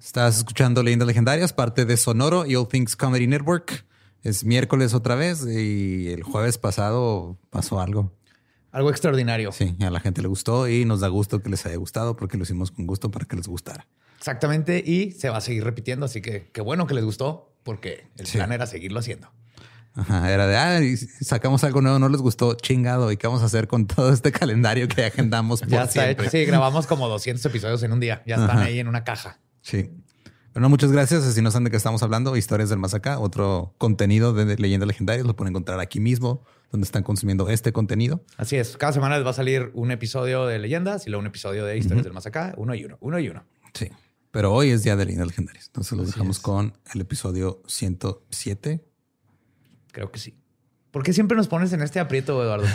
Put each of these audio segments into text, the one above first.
Estás escuchando Leyendas Legendarias, parte de Sonoro y All Things Comedy Network. Es miércoles otra vez y el jueves pasado pasó algo. Algo extraordinario. Sí, a la gente le gustó y nos da gusto que les haya gustado porque lo hicimos con gusto para que les gustara. Exactamente. Y se va a seguir repitiendo. Así que qué bueno que les gustó porque el plan era seguirlo haciendo. Ajá, era de, ah, sacamos algo nuevo, no les gustó, chingado. ¿Y qué vamos a hacer con todo este calendario que agendamos? ya está hecho. Sí, grabamos como 200 episodios en un día. Ya están ahí en una caja. Sí. Bueno, muchas gracias. Si no saben de qué estamos hablando, Historias del Más Acá, otro contenido de leyendas legendarias, lo pueden encontrar aquí mismo, donde están consumiendo este contenido. Así es. Cada semana les va a salir un episodio de leyendas y luego un episodio de Historias del Más Acá, uno y uno, uno y uno. Sí. Pero hoy es día de leyendas legendarias. Entonces los dejamos con el episodio 107. Creo que sí. ¿Por qué siempre nos pones en este aprieto, Eduardo?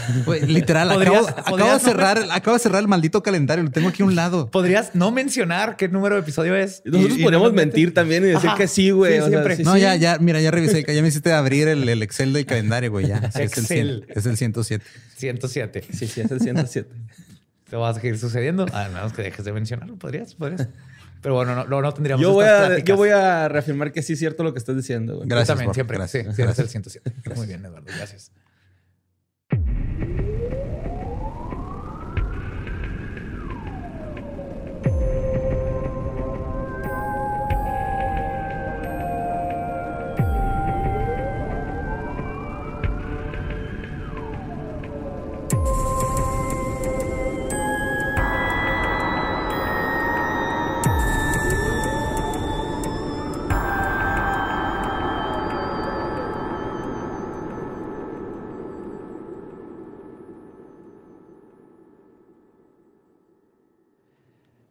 literal, acabo, de cerrar, acabo de cerrar el maldito calendario. Lo tengo aquí a un lado. ¿Podrías no mencionar qué número de episodio es? Nosotros podríamos mentir también y decir que sí, güey. siempre. no, ya, ya, mira, ya revisé. Ya me hiciste abrir el, Excel del calendario, güey. Ya. Es, el es el 107. 107. Sí, sí, es el 107. ¿Te vas a seguir sucediendo? A menos que dejes de mencionarlo. ¿Podrías? ¿Podrías? Pero bueno, no, no, tendríamos yo voy, a, yo voy a reafirmar que sí es cierto lo que estás diciendo. Gracias. también, siempre. Gracias. Sí, gracias. el 107. Muy bien, Eduardo. Gracias.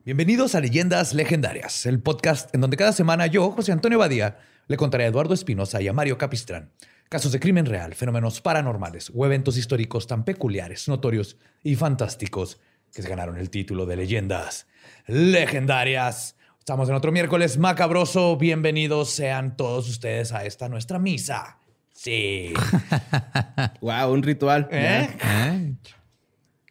Bienvenidos a Leyendas Legendarias, el podcast en donde cada semana yo, José Antonio Badía, le contaré a Eduardo Espinosa y a Mario Capistrán casos de crimen real, fenómenos paranormales o eventos históricos tan peculiares, notorios y fantásticos que se ganaron el título de Leyendas Legendarias. Estamos en otro miércoles macabroso. Bienvenidos sean todos ustedes a esta nuestra misa. Sí. wow, un ritual. ¿Eh? ¿Eh?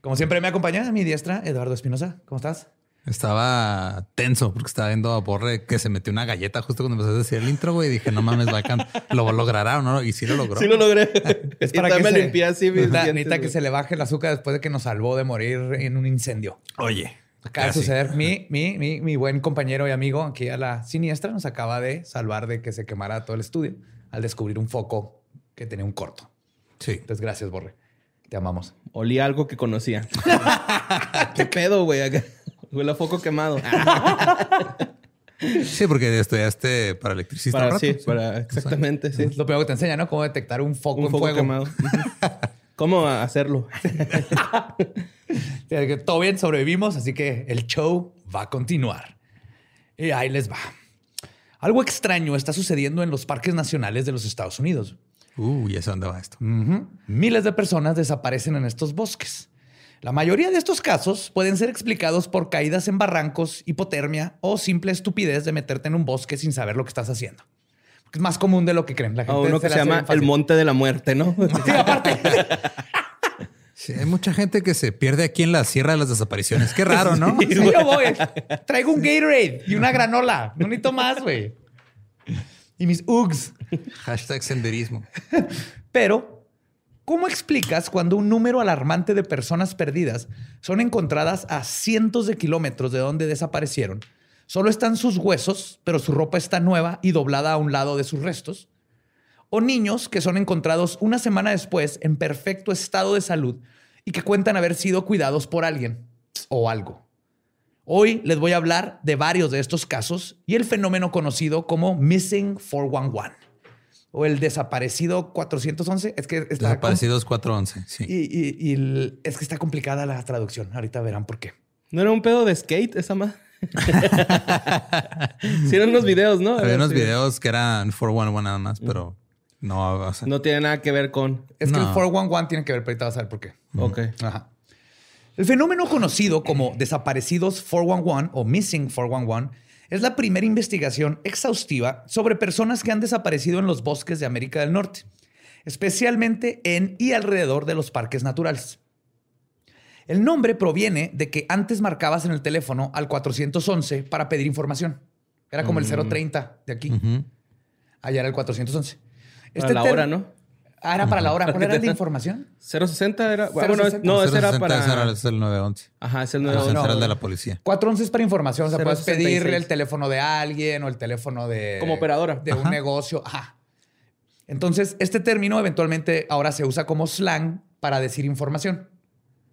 Como siempre me acompaña a mi diestra, Eduardo Espinosa. ¿Cómo estás? Estaba tenso porque estaba viendo a Borre que se metió una galleta justo cuando empezó a decir el intro, güey. Y dije, no mames, bacán. ¿Lo logrará o no? Y sí lo logró. Sí lo logré. es para que me limpié así Necesita que se le baje el azúcar después de que nos salvó de morir en un incendio. Oye. Acaba de suceder. Mi, mi, mi, mi buen compañero y amigo aquí a la siniestra nos acaba de salvar de que se quemara todo el estudio al descubrir un foco que tenía un corto. Sí. Entonces, gracias, Borre. Te amamos. Olí algo que conocía. ¿Qué pedo, güey? Huele a foco quemado. Sí, porque estudiaste para electricista. Para, sí, para, exactamente. Sí. lo peor que te enseña, ¿no? Cómo detectar un foco un en foco fuego. quemado. ¿Cómo hacerlo? Todo bien, sobrevivimos, así que el show va a continuar. Y ahí les va. Algo extraño está sucediendo en los parques nacionales de los Estados Unidos. Uh, ¿y eso dónde va esto? Miles de personas desaparecen en estos bosques. La mayoría de estos casos pueden ser explicados por caídas en barrancos, hipotermia o simple estupidez de meterte en un bosque sin saber lo que estás haciendo. Es más común de lo que creen. La gente uno que se, llama el monte de la muerte, ¿no? Sí, aparte. hay mucha gente que se pierde aquí en la Sierra de las Desapariciones. Qué raro, ¿no? Sí, yo voy. Traigo un Gatorade y una granola. No necesito más, güey. Y mis Uggs. Hashtag senderismo. Pero ¿Cómo explicas cuando un número alarmante de personas perdidas son encontradas a cientos de kilómetros de donde desaparecieron? Solo están sus huesos, pero su ropa está nueva y doblada a un lado de sus restos. O niños que son encontrados una semana después en perfecto estado de salud y que cuentan haber sido cuidados por alguien o algo. Hoy les voy a hablar de varios de estos casos y el fenómeno conocido como Missing 411 o el desaparecido 411. Es que está Desaparecidos 411, sí. Y, es que está complicada la traducción. Ahorita verán por qué. ¿No era un pedo de skate esa más? sí, eran unos videos, ¿no? Había unos videos que eran 411 nada más, pero no. no tiene nada que ver con. Es que el 411 tiene que ver, pero ahorita vas a ver por qué. Ok. Ajá. El fenómeno conocido como desaparecidos 411 o missing 411 es la primera investigación exhaustiva sobre personas que han desaparecido en los bosques de América del Norte, especialmente en y alrededor de los parques naturales. El nombre proviene de que antes marcabas en el teléfono al 411 para pedir información. Era como el Mm. 030 de aquí. Allá era el 411. Para la ter- hora, ¿no? Ah, era para la hora. ¿Cuál era el de información? 060 era. Bueno, 060. no, ese era 060 para. ese era- es el 911. Ajá, es el Ah, nuevo. ese no, era el de no. la policía. 411 es para información. O sea, puedes 066. pedir el teléfono de alguien o el teléfono de... Como operadora. De un Ajá. negocio. Ajá. Entonces, este término eventualmente ahora se usa como slang para decir información.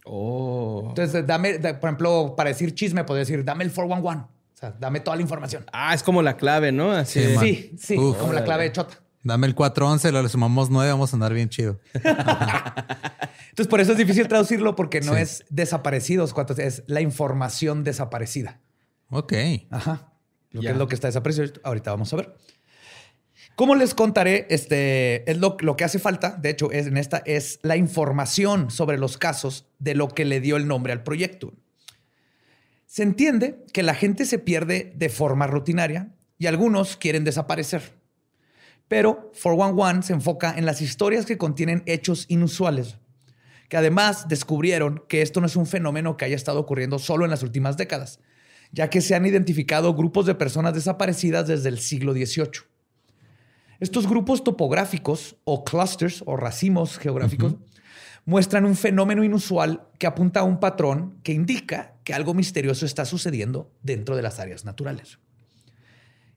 Oh. Entonces, dame, da- por ejemplo, para decir chisme, puedo decir, dame el 411. O sea, dame toda la información. Ah, es como la clave, ¿no? Así. Sí. Sí, sí, Uf. como la clave de chota. Dame el 411, lo le sumamos 9, vamos a andar bien chido. Entonces, por eso es difícil traducirlo porque no Sí. es desaparecidos, es la información desaparecida. Ok. Ajá. Lo que es lo que está desaparecido. Ahorita vamos a ver. Como les contaré, este es lo, lo que hace falta. De hecho, es, en esta es la información sobre los casos de lo que le dio el nombre al proyecto. Se entiende que la gente se pierde de forma rutinaria y algunos quieren desaparecer. Pero 411 se enfoca en las historias que contienen hechos inusuales, que además descubrieron que esto no es un fenómeno que haya estado ocurriendo solo en las últimas décadas, ya que se han identificado grupos de personas desaparecidas desde el siglo XVIII. Estos grupos topográficos o clusters o racimos geográficos muestran un fenómeno inusual que apunta a un patrón que indica que algo misterioso está sucediendo dentro de las áreas naturales.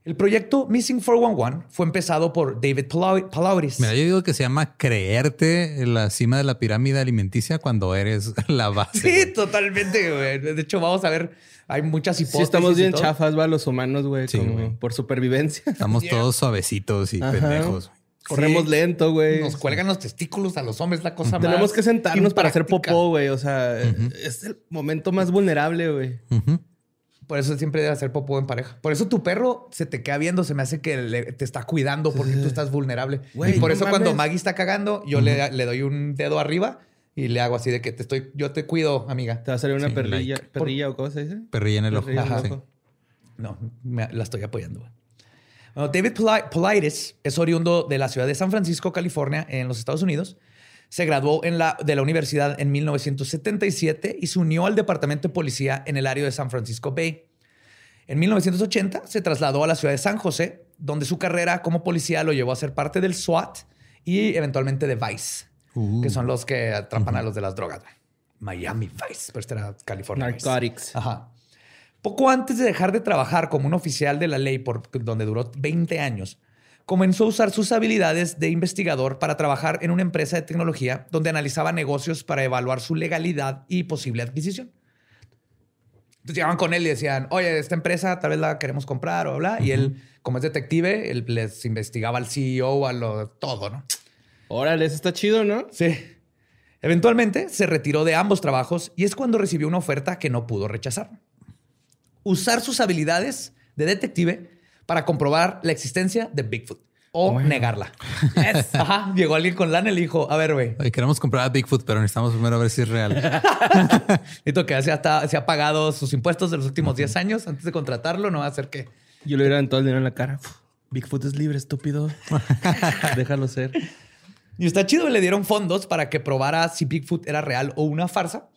El proyecto Missing 411 fue empezado por David Palau- Palauris. Mira, yo digo que se llama creerte en la cima de la pirámide alimenticia cuando eres la base. Sí, güey. totalmente, güey. De hecho, vamos a ver, hay muchas hipótesis. Sí, estamos y bien todo. chafas, va, los humanos, güey. Sí, por supervivencia. Estamos todos suavecitos y Ajá. pendejos. Corremos Sí. lento, güey. Nos cuelgan los testículos a los hombres, la cosa más. Tenemos que sentarnos para hacer impráctica. popó, güey. O sea, es el momento más vulnerable, güey. Ujú. Por eso siempre debe hacer popó en pareja. Por eso tu perro se te queda viendo, se me hace que le- te está cuidando porque tú estás vulnerable. Y por no eso cuando. Maggie está cagando, yo le, le doy un dedo arriba y le hago así de que te estoy, yo te cuido, amiga. Te va a salir una Sí, perrilla, like. perrilla o cosa, dice. Perrilla en el ojo. Perrilla en el Sí. ojo. No, me- la estoy apoyando. Bueno, David Poli- Politis es oriundo de la ciudad de San Francisco, California, en los Estados Unidos. Se graduó en la, de la universidad en 1977 y se unió al departamento de policía en el área de San Francisco Bay. En 1980 se trasladó a la ciudad de San José, donde su carrera como policía lo llevó a ser parte del SWAT y eventualmente de Vice, Uh. que son los que atrapan a los de las drogas. Miami Vice, pero este era California. Vice. Narcotics. Ajá. Poco antes de dejar de trabajar como un oficial de la ley, por donde duró 20 años, comenzó a usar sus habilidades de investigador para trabajar en una empresa de tecnología donde analizaba negocios para evaluar su legalidad y posible adquisición. Entonces llegaban con él y decían, oye, esta empresa tal vez la queremos comprar o bla. Y él, como es detective, él les investigaba al CEO, a lo, todo, ¿no? Órale, eso está chido, ¿no? Sí. Eventualmente se retiró de ambos trabajos y es cuando recibió una oferta que no pudo rechazar. Usar sus habilidades de detective para comprobar la existencia de Bigfoot o negarla. Es- Ajá. Llegó alguien con lana y le dijo, a ver, güey, queremos comprar a Bigfoot, pero necesitamos primero ver si es real. necesito que se ha, se ha pagado sus impuestos de los últimos 10 años antes de contratarlo, no va a hacer que... Yo le hubiera todo el dinero en la cara. Bigfoot es libre, estúpido. Déjalo ser. Y está chido, le dieron fondos para que probara si Bigfoot era real o una farsa.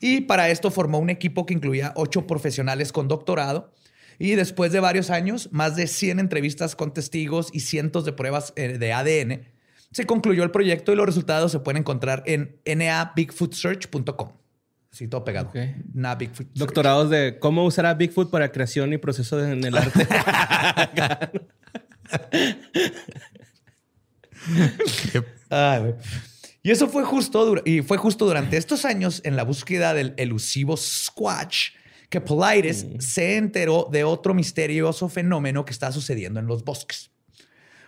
Y para esto formó un equipo que incluía ocho profesionales con doctorado. Y después de varios años, más de 100 entrevistas con testigos y cientos de pruebas eh, de ADN, se concluyó el proyecto y los resultados se pueden encontrar en nabigfootsearch.com. Así todo pegado. Bigfoot. Doctorados de cómo usar a Bigfoot para creación y proceso de- en el arte. Ay. Y eso fue justo, y fue justo durante estos años en la búsqueda del elusivo Squatch que Politis se enteró de otro misterioso fenómeno que está sucediendo en los bosques.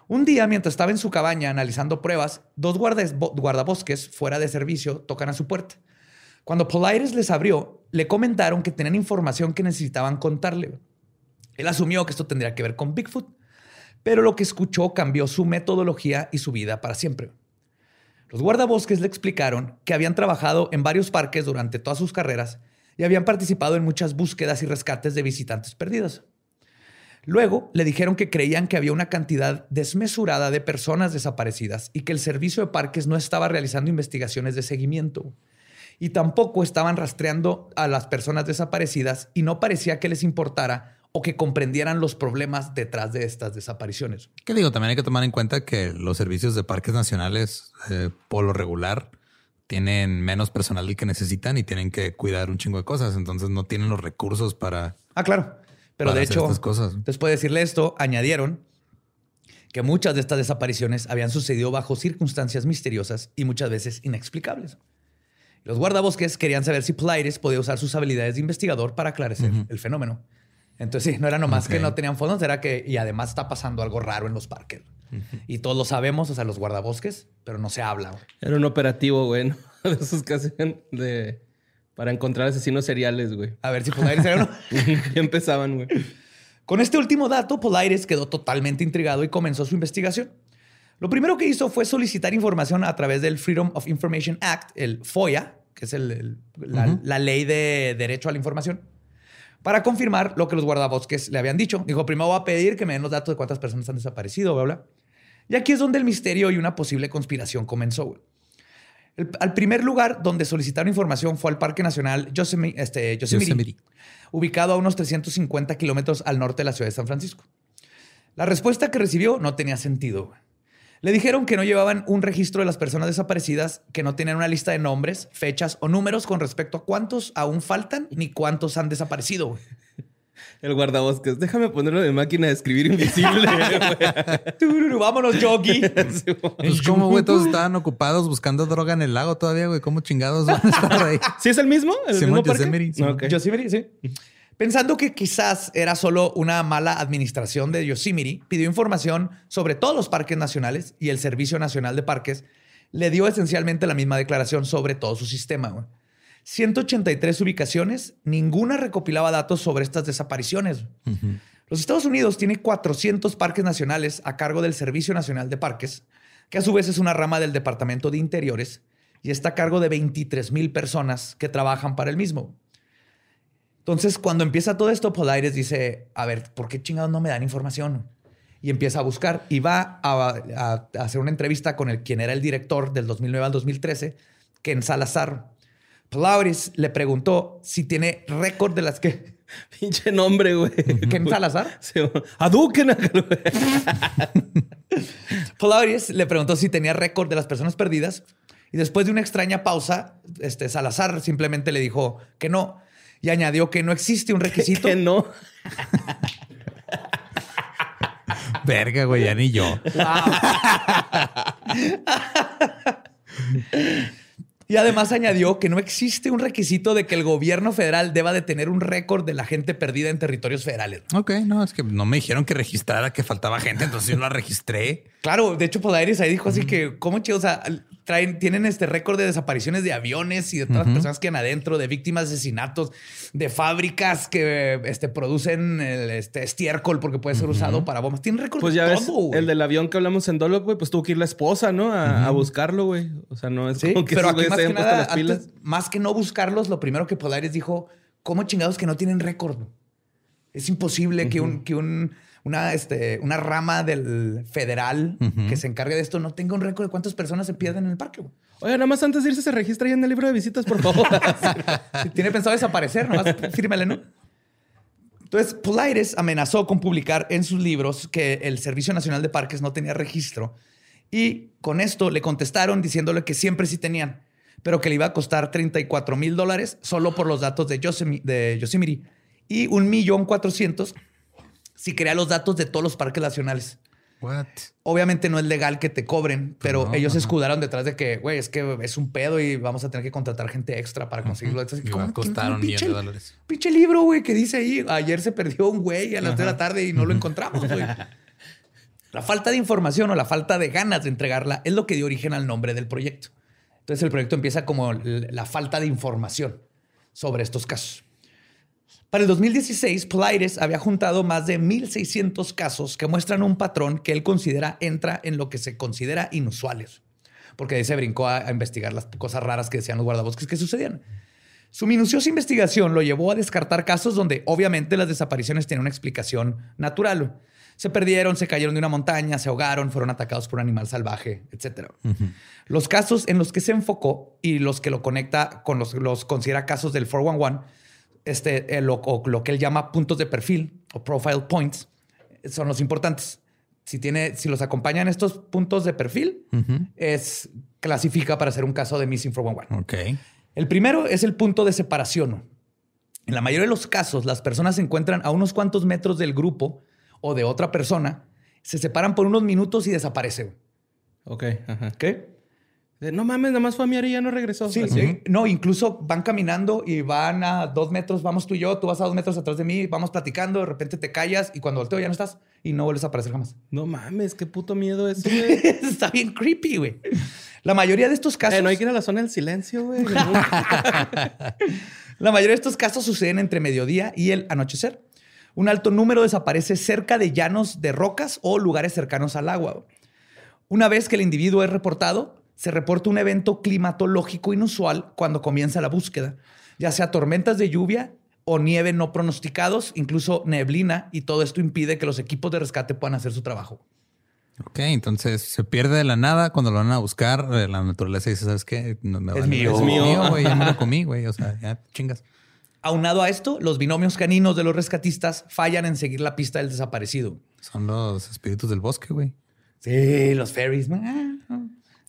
Un día, mientras estaba en su cabaña analizando pruebas, dos guardabosques fuera de servicio tocan a su puerta. Cuando Politis les abrió, le comentaron que tenían información que necesitaban contarle. Él asumió que esto tendría que ver con Bigfoot, pero lo que escuchó cambió su metodología y su vida para siempre. Los guardabosques le explicaron que habían trabajado en varios parques durante todas sus carreras y habían participado en muchas búsquedas y rescates de visitantes perdidos. Luego le dijeron que creían que había una cantidad desmesurada de personas desaparecidas y que el servicio de parques no estaba realizando investigaciones de seguimiento. Y tampoco estaban rastreando a las personas desaparecidas y no parecía que les importara o que comprendieran los problemas detrás de estas desapariciones. ¿Qué digo? También hay que tomar en cuenta que los servicios de parques nacionales, eh, por lo regular, tienen menos personal del que necesitan y tienen que cuidar un chingo de cosas. Entonces no tienen los recursos para. Ah, claro. Pero de hecho, después de decirle esto, añadieron que muchas de estas desapariciones habían sucedido bajo circunstancias misteriosas y muchas veces inexplicables. Los guardabosques querían saber si Polaris podía usar sus habilidades de investigador para aclarecer el fenómeno. Entonces, sí, no era nomás que no tenían fondos, era que, y además está pasando algo raro en los parques. Y todos lo sabemos, o sea, los guardabosques, pero no se habla. Era un operativo, güey, de esos que hacían de... para encontrar asesinos seriales, güey. A ver si Polaris era uno. ya empezaban, güey. Con este último dato, Polaris quedó totalmente intrigado y comenzó su investigación. Lo primero que hizo fue solicitar información a través del Freedom of Information Act, el FOIA, que es la ley de derecho a la información para confirmar lo que los guardabosques le habían dicho. Dijo, primero voy a pedir que me den los datos de cuántas personas han desaparecido, bla, bla. Y aquí es donde el misterio y una posible conspiración comenzó. al primer lugar donde solicitaron información fue al Parque Nacional Yosemite, este, Yosemite, ubicado a unos 350 kilómetros al norte de la ciudad de San Francisco. La respuesta que recibió no tenía sentido. Le dijeron que no llevaban un registro de las personas desaparecidas, que no tenían una lista de nombres, fechas o números con respecto a cuántos aún faltan ni cuántos han desaparecido. El guardabosques, déjame ponerlo de máquina de escribir invisible. Vámonos, Yogi. pues como, güey, todos estaban ocupados buscando droga en el lago todavía, güey. ¿Cómo chingados van a estar ahí? ¿Sí es el mismo? ¿El mismo parque? Yosemite, sí. Pensando que quizás era solo una mala administración de Yosemite, pidió información sobre todos los parques nacionales y el Servicio Nacional de Parques le dio esencialmente la misma declaración sobre todo su sistema. 183 ubicaciones, ninguna recopilaba datos sobre estas desapariciones. Los Estados Unidos tiene 400 parques nacionales a cargo del Servicio Nacional de Parques, que a su vez es una rama del Departamento de Interiores y está a cargo de 23 mil personas que trabajan para el mismo. Entonces, cuando empieza todo esto, Polaris dice, a ver, ¿por qué chingados no me dan información? Y empieza a buscar y va a, hacer una entrevista con el quien era el director del 2009 al 2013, Ken Salazar. Polaris le preguntó si tiene récord de las que... Pinche nombre, güey. ¿Ken Salazar? Sí, Aduken. Polaris le preguntó si tenía récord de las personas perdidas y después de una extraña pausa, este, Salazar simplemente le dijo que no, y añadió que no existe un requisito. Que no. Verga, güey, ya ni yo. Y además añadió que no existe un requisito de que el gobierno federal deba de tener un récord de la gente perdida en territorios federales. Ok, no, es que no me dijeron que registrara que faltaba gente, entonces yo la registré. Claro, de hecho, Podaires ahí dijo así que, ¿cómo chido? O sea, traen, tienen este récord de desapariciones de aviones y de todas las personas que han adentro, de víctimas de asesinatos, de fábricas que este, producen el, este estiércol porque puede ser usado para bombas. Tienen récord pues ya ves, El del avión que hablamos en Dolo, güey, pues tuvo que ir la esposa, ¿no? A, buscarlo, güey. O sea, no es como que pero aquí más que nada, más que no buscarlos, lo primero que Polaris dijo, ¿cómo chingados que no tienen récord? Es imposible que un, que un una, este, una rama del federal que se encargue de esto no tenga un récord de cuántas personas se pierden en el parque. Oye, nada más antes de irse se registra ya en el libro de visitas, por favor. si tiene pensado desaparecer, nomás fírmele, ¿no? Entonces, Polaires amenazó con publicar en sus libros que el Servicio Nacional de Parques no tenía registro. Y con esto le contestaron diciéndole que siempre sí tenían, pero que le iba a costar 34 mil dólares solo por los datos de, de Yosemite y un millón cuatrocientos si crea los datos de todos los parques nacionales. What? Obviamente no es legal que te cobren, pues pero ellos se escudaron detrás de que, güey, es que es un pedo y vamos a tener que contratar gente extra para conseguirlo. Y va a costar un millón de dólares. Pinche libro, güey, que dice ahí, ayer se perdió un güey a las 3 de la tarde y no lo encontramos, güey. La falta de información o la falta de ganas de entregarla es lo que dio origen al nombre del proyecto. Entonces el proyecto empieza como la falta de información sobre estos casos. Para el 2016, Polaires había juntado más de 1.600 casos que muestran un patrón que él considera entra en lo que se considera inusuales, porque ahí se brincó a, investigar las cosas raras que decían los guardabosques que sucedían. Su minuciosa investigación lo llevó a descartar casos donde obviamente las desapariciones tienen una explicación natural. Se perdieron, se cayeron de una montaña, se ahogaron, fueron atacados por un animal salvaje, etc. Los casos en los que se enfocó y los que lo conecta con los, los considera casos del 411 este, eh, lo, o lo que él llama puntos de perfil o profile points son los importantes. Si, tiene, si los acompañan estos puntos de perfil, es clasifica para ser un caso de Missing 411. Ok. El primero es el punto de separación. En la mayoría de los casos, las personas se encuentran a unos cuantos metros del grupo o de otra persona, se separan por unos minutos y desaparecen. Ok, ajá. ¿Qué? De, No mames, nada más fue a mi área y ya no regresó. Sí, Así. sí. No, incluso van caminando y van a dos metros, vamos tú y yo, tú vas a dos metros atrás de mí, vamos platicando, de repente te callas y cuando volteo ya no estás y no vuelves a aparecer jamás. No mames, qué puto miedo güey. Está bien creepy, güey. La mayoría de estos casos, Eh, no hay que ir a la zona del silencio, güey. la mayoría de estos casos suceden entre mediodía y el anochecer. Un alto número desaparece cerca de llanos de rocas o lugares cercanos al agua. Una vez que el individuo es reportado, se reporta un evento climatológico inusual cuando comienza la búsqueda, ya sea tormentas de lluvia o nieve no pronosticados, incluso neblina, y todo esto impide que los equipos de rescate puedan hacer su trabajo. Ok, entonces se pierde de la nada cuando lo van a buscar. eh, La naturaleza dice, ¿sabes qué? No, me Es vale, mío. Es Es mío, güey. Ya me lo comí, güey. O sea, ya chingas. Aunado a esto, los binomios caninos de los rescatistas fallan en seguir la pista del desaparecido. Son los espíritus del bosque, güey. Sí, los ferries.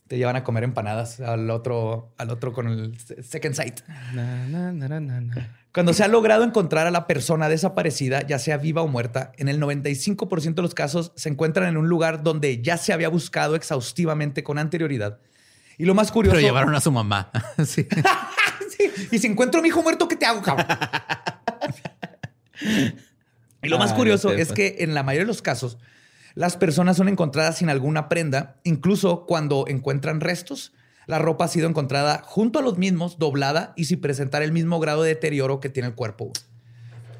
Te llevan a comer empanadas al otro, al otro con el second sight. Na, na, na. Cuando se ha logrado encontrar a la persona desaparecida, ya sea viva o muerta, en el 95% de los casos se encuentran en un lugar donde ya se había buscado exhaustivamente con anterioridad. Y lo más curioso... Pero llevaron a su mamá. sí. Sí, Y si encuentro a mi hijo muerto, ¿qué te hago, cabrón? y lo más curioso es que en la mayoría de los casos, las personas son encontradas sin alguna prenda, incluso cuando encuentran restos. La ropa ha sido encontrada junto a los mismos, doblada y sin presentar el mismo grado de deterioro que tiene el cuerpo.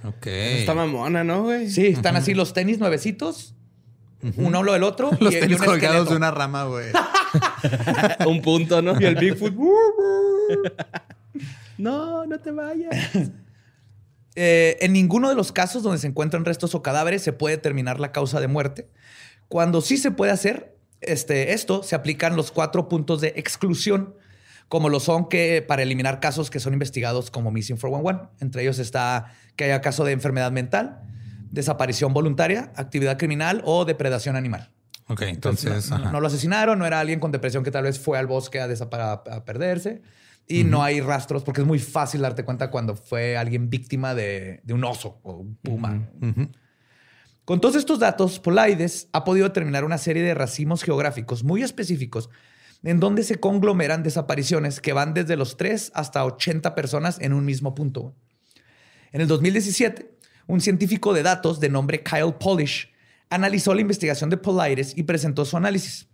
Ok. Está mamona, ¿no, güey? Sí, están así los tenis nuevecitos, uno lo del otro. Los y, y tenis un colgados de una rama, güey. Un punto, ¿no? Y el Bigfoot. No, no te vayas. Eh, en ninguno de los casos donde se encuentran restos o cadáveres se puede determinar la causa de muerte. Cuando sí se puede hacer este, esto, se aplican los cuatro puntos de exclusión, como lo son que para eliminar casos que son investigados como Missing 411. Entre ellos está que haya caso de enfermedad mental, desaparición voluntaria, actividad criminal o depredación animal. Ok, entonces. no, lo asesinaron, no era alguien con depresión que tal vez fue al bosque a, desa- a- a perderse. Y no hay rastros porque es muy fácil darte cuenta cuando fue alguien víctima de, de un oso o un puma. Con todos estos datos, Polaides ha podido determinar una serie de racimos geográficos muy específicos en donde se conglomeran desapariciones que van desde los 3 hasta 80 personas en un mismo punto. En el 2017, un científico de datos de nombre Kyle Polish analizó la investigación de Polaides y presentó su análisis.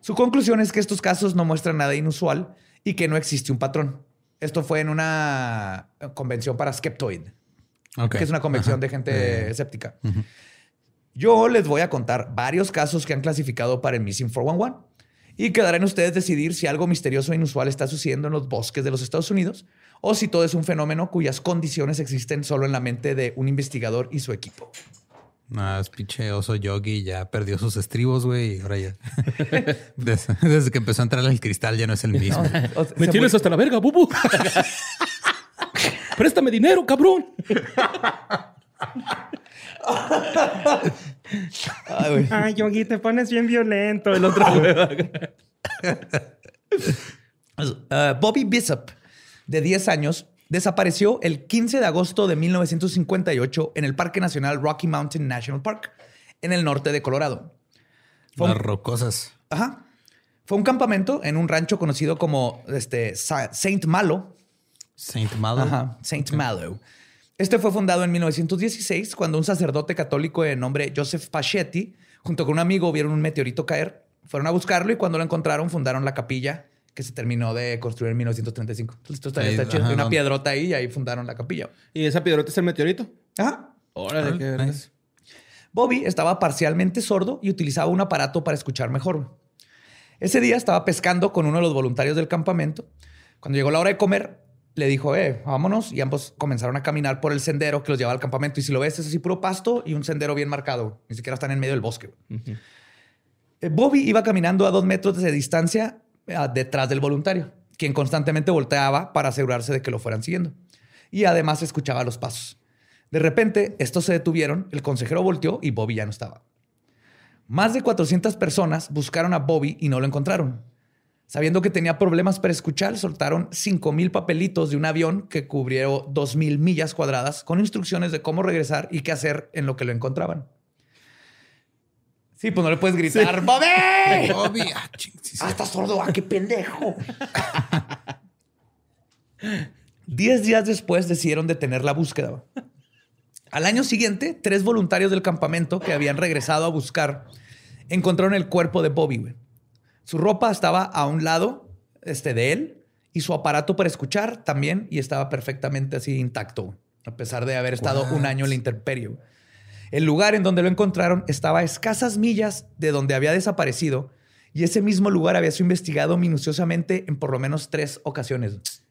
Su conclusión es que estos casos no muestran nada inusual y que no existe un patrón. Esto fue en una convención para Skeptoid que es una convención Ajá. de gente Eh, escéptica. Yo les voy a contar varios casos que han clasificado para el Missing 411 y quedarán ustedes decidir si algo misterioso e inusual está sucediendo en los bosques de los Estados Unidos o si todo es un fenómeno cuyas condiciones existen solo en la mente de un investigador y su equipo. No, es pinche oso yogi ya perdió sus estribos, güey. Y ahora ya. desde, desde que empezó a entrar el cristal ya no es el mismo. O sea, Me tienes hasta la verga, bubu. Préstame dinero, cabrón. Ay, güey. Ay, Yogi, te pones bien violento. El otro güey. Uh, Bobby Bishop, de 10 años, desapareció el 15 de agosto de 1958 en el Parque Nacional Rocky Mountain National Park, en el norte de Colorado. Fue Las un- rocosas. Ajá. Fue un campamento en un rancho conocido como este, Sa- Saint Malo. Saint Malo. Ajá, Saint Malo. Este fue fundado en 1916 cuando un sacerdote católico de nombre Joseph Pachetti, junto con un amigo, vieron un meteorito caer. Fueron a buscarlo y cuando lo encontraron fundaron la capilla que se terminó de construir en 1935. Entonces, esto está, Ahí, está chido. ajá, Hay una piedrota ahí y ahí fundaron la capilla. ¿Y esa piedrota es el meteorito? Ajá. Órale, Ah, qué nice. Bobby estaba parcialmente sordo y utilizaba un aparato para escuchar mejor. Ese día estaba pescando con uno de los voluntarios del campamento. Cuando llegó la hora de comer, le dijo, eh, vámonos. Y ambos comenzaron a caminar por el sendero que los llevaba al campamento. Y si lo ves, es así puro pasto y un sendero bien marcado. Ni siquiera están en medio del bosque. Eh, Bobby iba caminando a dos metros de distancia detrás del voluntario, quien constantemente volteaba para asegurarse de que lo fueran siguiendo. y además escuchaba los pasos. De repente, estos se detuvieron, el consejero volteó y Bobby ya no estaba. Más de 400 personas buscaron a Bobby y no lo encontraron. Sabiendo que tenía problemas para escuchar, soltaron 5.000 papelitos de un avión que cubrió 2.000 millas cuadradas con instrucciones de cómo regresar y qué hacer en lo que lo encontraban. Sí, pues no le puedes gritar, ¡Bobby! Bobby, ah, ah, está sordo, ah, qué pendejo. Diez días después decidieron detener la búsqueda. Al año siguiente, tres voluntarios del campamento que habían regresado a buscar encontraron el cuerpo de Bobby. Su ropa estaba a un lado este, de él y su aparato para escuchar también y estaba perfectamente así intacto, a pesar de haber estado un año en la intemperie. El lugar en donde lo encontraron estaba a escasas millas de donde había desaparecido y ese mismo lugar había sido investigado minuciosamente en por lo menos tres ocasiones.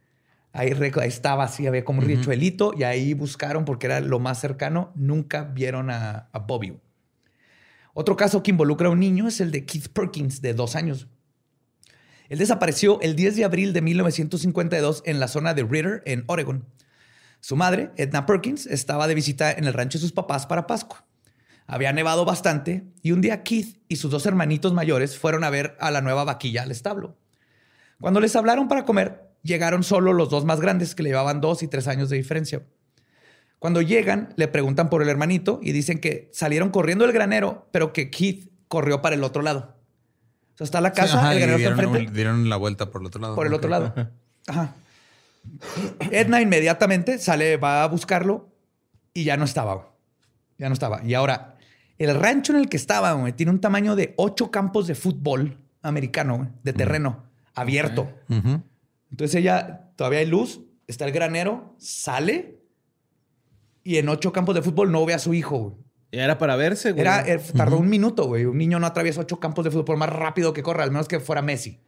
Ahí, estaba así, había como un richuelito y ahí buscaron porque era lo más cercano. Nunca vieron a, Bobby. Otro caso que involucra a un niño es el de Keith Perkins, de dos años. Él desapareció el 10 de abril de 1952 en la zona de Ritter, en Oregon. Su madre, Edna Perkins, estaba de visita en el rancho de sus papás para Pascua. Había nevado bastante y un día Keith y sus dos hermanitos mayores fueron a ver a la nueva vaquilla al establo. Cuando les hablaron para comer, llegaron solo los dos más grandes que le llevaban dos y tres años de diferencia. Cuando llegan, le preguntan por el hermanito y dicen que salieron corriendo del granero, pero que Keith corrió para el otro lado. O sea, está la casa, el granero dieron, está enfrente. Dieron la vuelta por el otro lado. Por el otro lado. Ajá. Edna inmediatamente sale, va a buscarlo y ya no estaba. Ya no estaba. Y ahora, el rancho en el que estaba tiene un tamaño de ocho campos de fútbol americano, de terreno abierto. Entonces ella, todavía hay luz, está el granero, sale y en ocho campos de fútbol no ve a su hijo. Y era para verse, güey. Era, eh, tardó un minuto, güey. Un niño no atraviesa ocho campos de fútbol más rápido que corre, al menos que fuera Messi.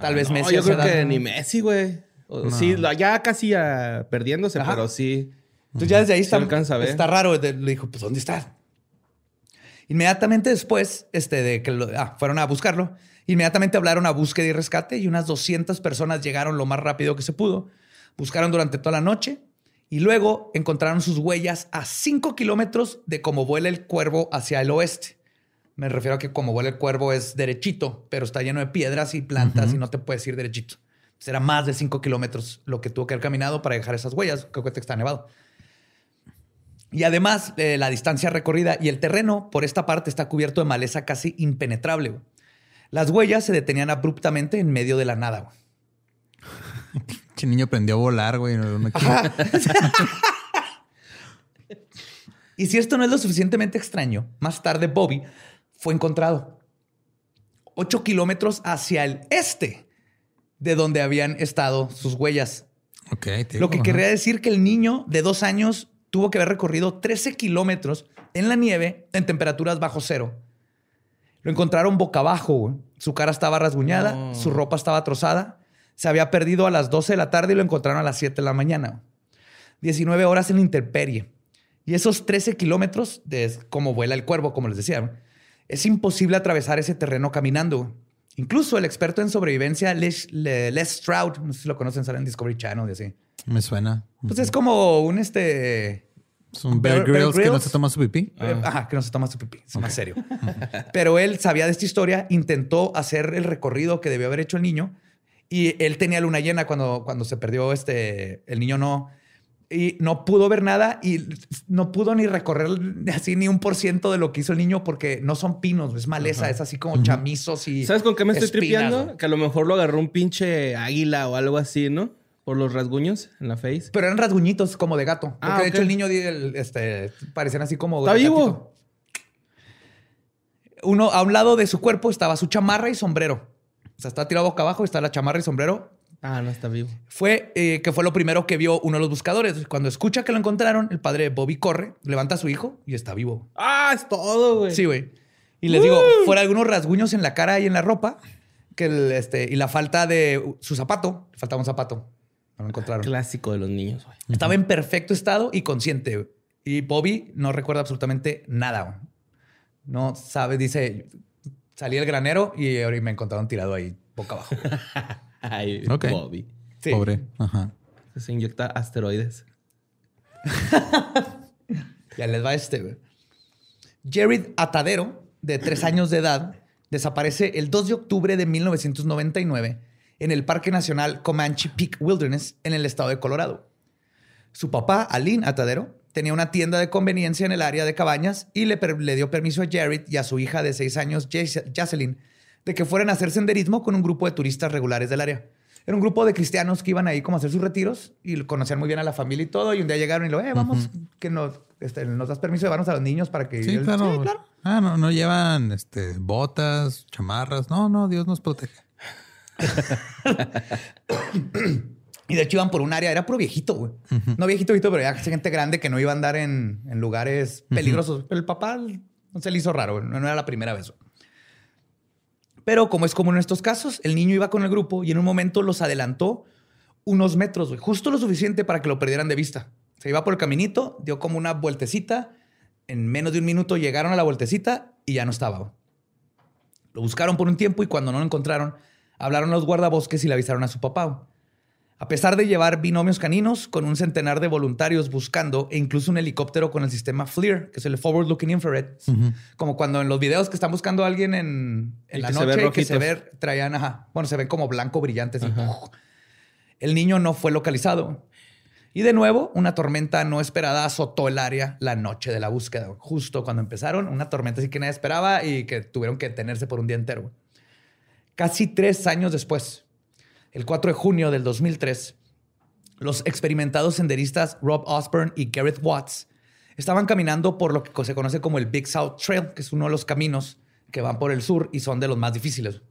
Tal vez ah, Messi. Yo creo que ni Messi, güey. Sí, ya casi perdiéndose, pero sí. Entonces ya desde ahí está, está raro. Le dijo, pues, ¿dónde está? Inmediatamente después este, de que ah, fueron a buscarlo, Inmediatamente hablaron a búsqueda y rescate y unas 200 personas llegaron lo más rápido que se pudo. Buscaron durante toda la noche y luego encontraron sus huellas a 5 kilómetros de cómo vuela el cuervo hacia el oeste. Me refiero a que como vuela el cuervo es derechito, pero está lleno de piedras y plantas y no te puedes ir derechito. Será más de 5 kilómetros lo que tuvo que haber caminado para dejar esas huellas. Creo que está nevado. Y además, eh, la distancia recorrida y el terreno por esta parte está cubierto de maleza casi impenetrable. Las huellas se detenían abruptamente en medio de la nada. Che niño aprendió a volar, güey. y si esto no es lo suficientemente extraño, más tarde Bobby fue encontrado ocho kilómetros hacia el este de donde habían estado sus huellas. lo que querría decir que el niño de dos años tuvo que haber recorrido 13 kilómetros en la nieve en temperaturas bajo cero lo encontraron boca abajo, Su cara estaba rasguñada, su ropa estaba trozada. Se había perdido a las 12 de la tarde y lo encontraron a las 7 de la mañana. 19 horas en la intemperie. Y esos 13 kilómetros de cómo vuela el cuervo, como les decía, es imposible atravesar ese terreno caminando. Incluso el experto en sobrevivencia, Les, Stroud, no sé si lo conocen, sale en Discovery Channel y así. Me suena. Pues es como un este es un Bear, Grylls, que no se toma su pipí. Eh, ajá, que no se toma su pipí. Es más serio. Pero él sabía de esta historia, intentó hacer el recorrido que debió haber hecho el niño y él tenía luna llena cuando, cuando se perdió este, el niño no, y no pudo ver nada y no pudo ni recorrer así ni un por ciento de lo que hizo el niño porque no son pinos, es maleza, es así como chamizos y. ¿Sabes con qué me estoy tripeando? Que a lo mejor lo agarró un pinche águila o algo así, ¿no? Por los rasguños en la face. Pero eran rasguñitos como de gato. Porque ah, de hecho el niño este, parecían así como. Está vivo. Uno, a un lado de su cuerpo estaba su chamarra y sombrero. O sea, está tirado boca abajo, está la chamarra y sombrero. Ah, no está vivo. Fue eh, que fue lo primero que vio uno de los buscadores. Cuando escucha que lo encontraron, el padre Bobby corre, levanta a su hijo y está vivo. Ah, es todo, güey. Sí, güey. Y les digo, fuera algunos rasguños en la cara y en la ropa, que este, y la falta de su zapato, faltaba un zapato encontraron. Clásico de los niños. Estaba en perfecto estado y consciente. Y Bobby no recuerda absolutamente nada. No sabe, dice, salí del granero y ahora me encontraron tirado ahí boca abajo. Ay, Bobby. Pobre. Ajá. Se inyecta asteroides. ya les va este, güey. Jared Atadero, de tres años de edad, desaparece el 2 de octubre de 1999 en el Parque Nacional Comanche Peak Wilderness en el estado de Colorado. Su papá, Aline Atadero, tenía una tienda de conveniencia en el área de cabañas y le, le dio permiso a Jared y a su hija de seis años, Jocelyn, de que fueran a hacer senderismo con un grupo de turistas regulares del área. Era un grupo de cristianos que iban ahí como a hacer sus retiros y conocían muy bien a la familia y todo. Y un día llegaron y lo, eh, vamos, que nos, este, nos das permiso de llevarnos a los niños para que... Sí, claro. Ah, no, no llevan este, botas, chamarras. No, no, Dios nos protege. y de hecho iban por un área, era puro viejito, güey. No viejito, viejito, pero ya gente grande que no iba a andar en, lugares peligrosos. Pero el papá no se le hizo raro, no, era la primera vez. Pero como es común en estos casos, el niño iba con el grupo y en un momento los adelantó unos metros, justo lo suficiente para que lo perdieran de vista. Se iba por el caminito, dio como una vueltecita. En menos de un minuto llegaron a la vueltecita y ya no estaba. Lo buscaron por un tiempo y cuando no lo encontraron, hablaron los guardabosques y le avisaron a su papá. A pesar de llevar binomios caninos con un centenar de voluntarios buscando e incluso un helicóptero con el sistema FLIR, que es el Forward Looking Infrared, como cuando en los videos que están buscando a alguien en, la noche que se ve, traían, ajá, bueno, se ven como blanco brillantes. El niño no fue localizado. Y de nuevo, una tormenta no esperada azotó el área la noche de la búsqueda. Justo cuando empezaron, una tormenta así que nadie esperaba y que tuvieron que detenerse por un día entero. Casi tres años después, el 4 de junio del 2003, los experimentados senderistas Rob Osborne y Gareth Watts estaban caminando por lo que se conoce como el Big South Trail, que es uno de los caminos que van por el sur y son de los más difíciles.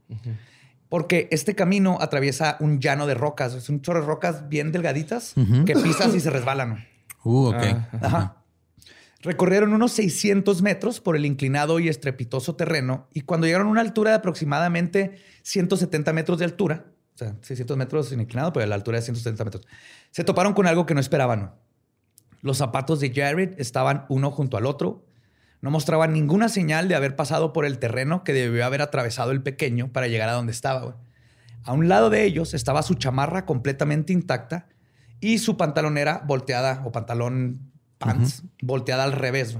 Porque este camino atraviesa un llano de rocas, es un chorro de rocas bien delgaditas que pisas y se resbalan. Uh, ok. Ajá. Recorrieron unos 600 metros por el inclinado y estrepitoso terreno y cuando llegaron a una altura de aproximadamente 170 metros de altura, o sea, 600 metros inclinado, pero a la altura de 170 metros. Se toparon con algo que no esperaban. Los zapatos de Jared estaban uno junto al otro. No mostraban ninguna señal de haber pasado por el terreno que debió haber atravesado el pequeño para llegar a donde estaba. A un lado de ellos estaba su chamarra completamente intacta y su pantalonera volteada o pantalón pants volteada al revés.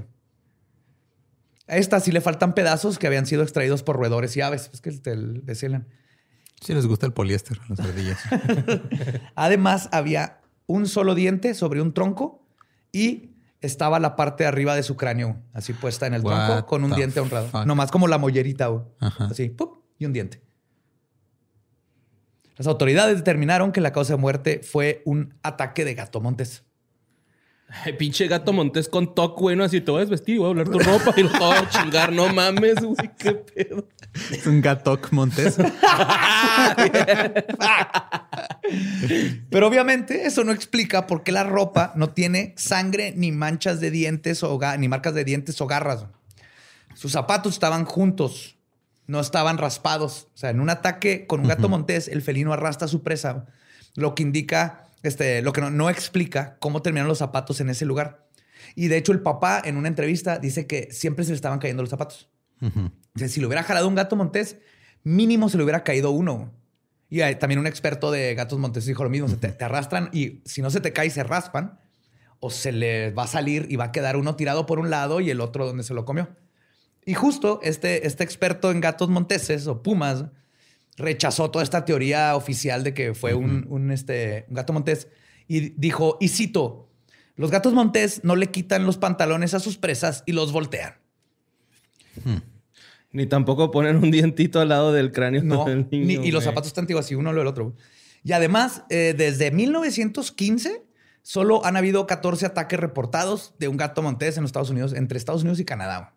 A esta sí le faltan pedazos que habían sido extraídos por roedores y aves. Es que te decían. Sí les gusta el poliéster, las ardillas. Además, había un solo diente sobre un tronco y estaba la parte de arriba de su cráneo, así puesta en el tronco, con un diente honrado. Nomás como la mollerita, así, y un diente. Las autoridades determinaron que la causa de muerte fue un ataque de gato montés. Ay, pinche gato montés con toc, bueno, así te vas a vestir, voy a hablar tu ropa y lo voy a chingar. No mames, güey, qué pedo. Es un gatoc montés. Pero obviamente eso no explica por qué la ropa no tiene sangre ni manchas de dientes o ni marcas de dientes o garras. Sus zapatos estaban juntos, no estaban raspados. O sea, en un ataque con un gato montés, el felino arrastra a su presa, lo que indica este, lo que no, explica cómo terminaron los zapatos en ese lugar. Y de hecho, el papá en una entrevista dice que siempre se le estaban cayendo los zapatos. si le hubiera jalado un gato montés, mínimo se le hubiera caído uno. Y también un experto de gatos montés dijo lo mismo: te, arrastran y si no se te cae, se raspan o se le va a salir y va a quedar uno tirado por un lado y el otro donde se lo comió. Y justo este, este experto en gatos monteses o pumas rechazó toda esta teoría oficial de que fue un, este, gato montés y dijo, y cito, los gatos montés no le quitan los pantalones a sus presas y los voltean. Ni tampoco ponen un dientito al lado del cráneo no, y los zapatos están antiguos así, uno lo del otro. Y además, eh, desde 1915, solo han habido 14 ataques reportados de un gato montés en los Estados Unidos, entre Estados Unidos y Canadá.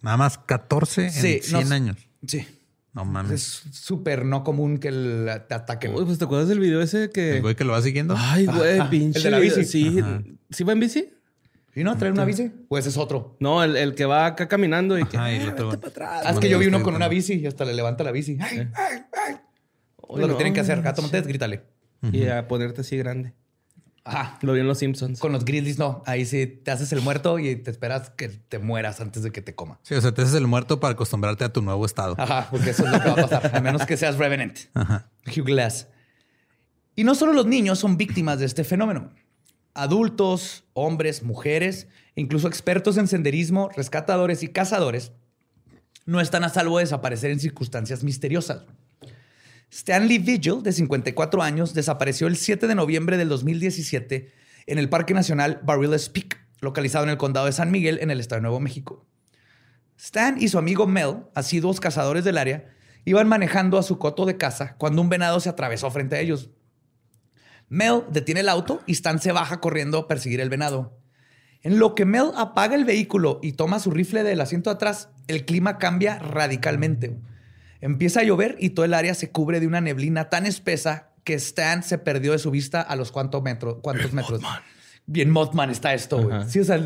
Nada más 14 en 100 años. Sí. No mames. Es súper no común que el, te ataquen. Uy, pues te acuerdas del video ese que. El güey que lo va siguiendo. Ay, güey, pinche. El de la bici. Sí. ¿Sí va en bici? ¿Y no? ¿Trae una bici? Pues es otro. No, el, el que va acá caminando y que. Ay, ah, para atrás. Ah, es que yo vi uno con una bici y hasta le levanta la bici. Ay, ay, ay. Lo que tienen que hacer, gato Montes, grítale. Y a ponerte así grande. Ajá. Lo vi en los Simpsons. Con los Grizzlies no. Ahí sí te haces el muerto y te esperas que te mueras antes de que te coma. Sí, o sea, te haces el muerto para acostumbrarte a tu nuevo estado. Ajá, porque eso es lo que va a pasar. a menos que seas Revenant. Ajá. Hugh Glass. Y no solo los niños son víctimas de este fenómeno. Adultos, hombres, mujeres, incluso expertos en senderismo, rescatadores y cazadores no están a salvo de desaparecer en circunstancias misteriosas. Stanley Vigil, de 54 años, desapareció el 7 de noviembre del 2017 en el Parque Nacional Barriles Peak, localizado en el condado de San Miguel, en el estado de Nuevo México. Stan y su amigo Mel, asiduos cazadores del área, iban manejando a su coto de caza cuando un venado se atravesó frente a ellos. Mel detiene el auto y Stan se baja corriendo a perseguir el venado. En lo que Mel apaga el vehículo y toma su rifle del asiento atrás, el clima cambia radicalmente. Empieza a llover y todo el área se cubre de una neblina tan espesa que Stan se perdió de su vista a los cuantos metros. Cuántos metros. Bien Mothman está esto, güey. Sí, o sea,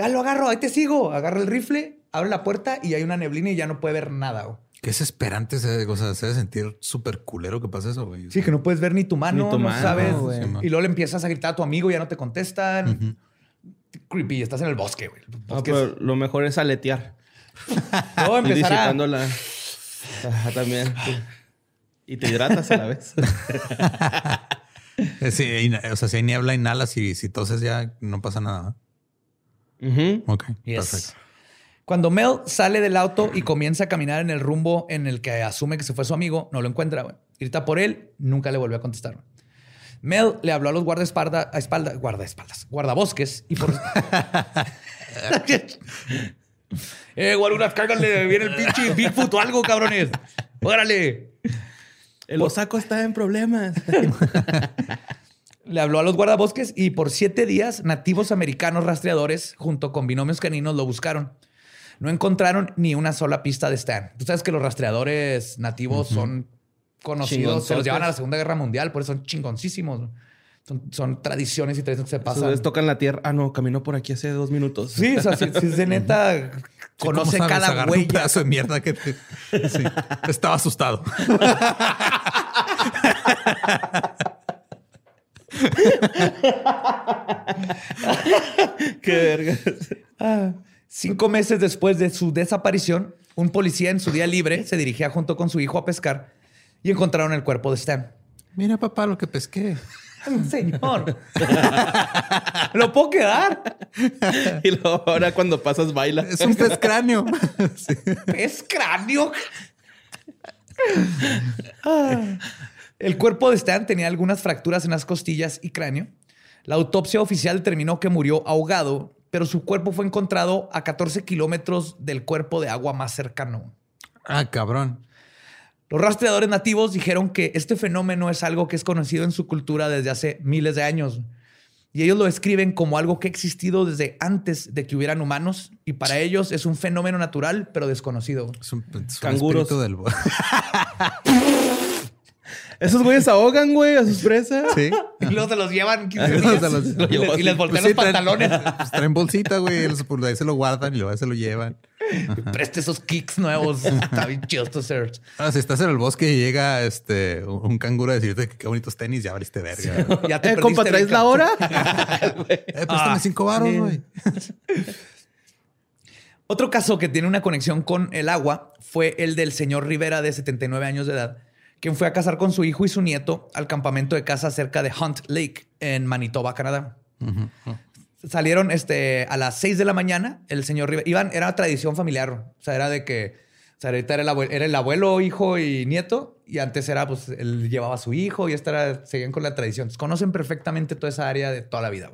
ah, lo agarro, ahí te sigo. Agarra el rifle, abre la puerta y hay una neblina y ya no puede ver nada. Güey. Qué desesperante, se, o sea, se debe sentir súper culero que pasa eso, güey. Sí, que no puedes ver ni tu mano, no sabes. y luego le empiezas a gritar a tu amigo y ya no te contestan. Creepy, estás en el bosque, güey. Ah, pero lo mejor es aletear. No, empezar a... la... también. Y te hidratas a la vez. sí, o sea, si hay niebla, inhalas y si toses ya no pasa nada. Ok, perfecto. Cuando Mel sale del auto y comienza a caminar en el rumbo en el que asume que se fue su amigo, no lo encuentra. Güey. Grita por él, nunca le volvió a contestar. Mel le habló a los guardaespaldas, a espalda, guardaespaldas, guardabosques y por. eh, guaruras, cáganle, viene el pinche Bigfoot o algo, cabrones. Órale. El osaco está en problemas. le habló a los guardabosques y por siete días nativos americanos rastreadores junto con binomios caninos lo buscaron no encontraron ni una sola pista de Stan. Tú sabes que los rastreadores nativos son conocidos, se los llevan a la Segunda Guerra Mundial, por eso son chingoncísimos. Son, tradiciones y tradiciones que se pasan. Entonces tocan la tierra. Ah, no, caminó por aquí hace dos minutos. Sí, o sea, si, es de neta conoce cada huella. Un pedazo de mierda que estaba asustado. Qué verga. Ah. Cinco meses después de su desaparición, un policía en su día libre se dirigía junto con su hijo a pescar y encontraron el cuerpo de Stan. Mira, papá, lo que pesqué. Señor. ¿Lo puedo quedar? Y luego ahora cuando pasas baila. Es un pez cráneo. ¿Pez cráneo? Ah. El cuerpo de Stan tenía algunas fracturas en las costillas y cráneo. La autopsia oficial determinó que murió ahogado pero su cuerpo fue encontrado a 14 kilómetros del cuerpo de agua más cercano. Ah, cabrón. Los rastreadores nativos dijeron que este fenómeno es algo que es conocido en su cultura desde hace miles de años. Y ellos lo describen como algo que ha existido desde antes de que hubieran humanos. Y para ellos es un fenómeno natural, pero desconocido. Es un, Canguros. del... Esos güeyes ahogan, güey, a sus presas. Sí. Y luego se los llevan 15 días. y, les, voltean los pantalones. Pues traen, bolsita, güey. Por ahí se lo guardan y luego se lo llevan. Preste esos kicks nuevos. Está bien chido esto, sir. si estás en el bosque y llega este un canguro a decirte que qué bonitos tenis, ya abriste verga. Ya te eh, compa, ¿traes la hora? eh, préstame ah, cinco baros, güey. Otro caso que tiene una conexión con el agua fue el del señor Rivera de 79 años de edad, quien fue a casar con su hijo y su nieto al campamento de casa cerca de Hunt Lake en Manitoba, Canadá. Salieron este, a las 6 de la mañana. El señor Rivera, iban, era tradición familiar. O sea, era de que o sea, ahorita era el, abuelo, era el abuelo, hijo y nieto. Y antes era, pues, él llevaba a su hijo y esta era, seguían con la tradición. conocen perfectamente toda esa área de toda la vida.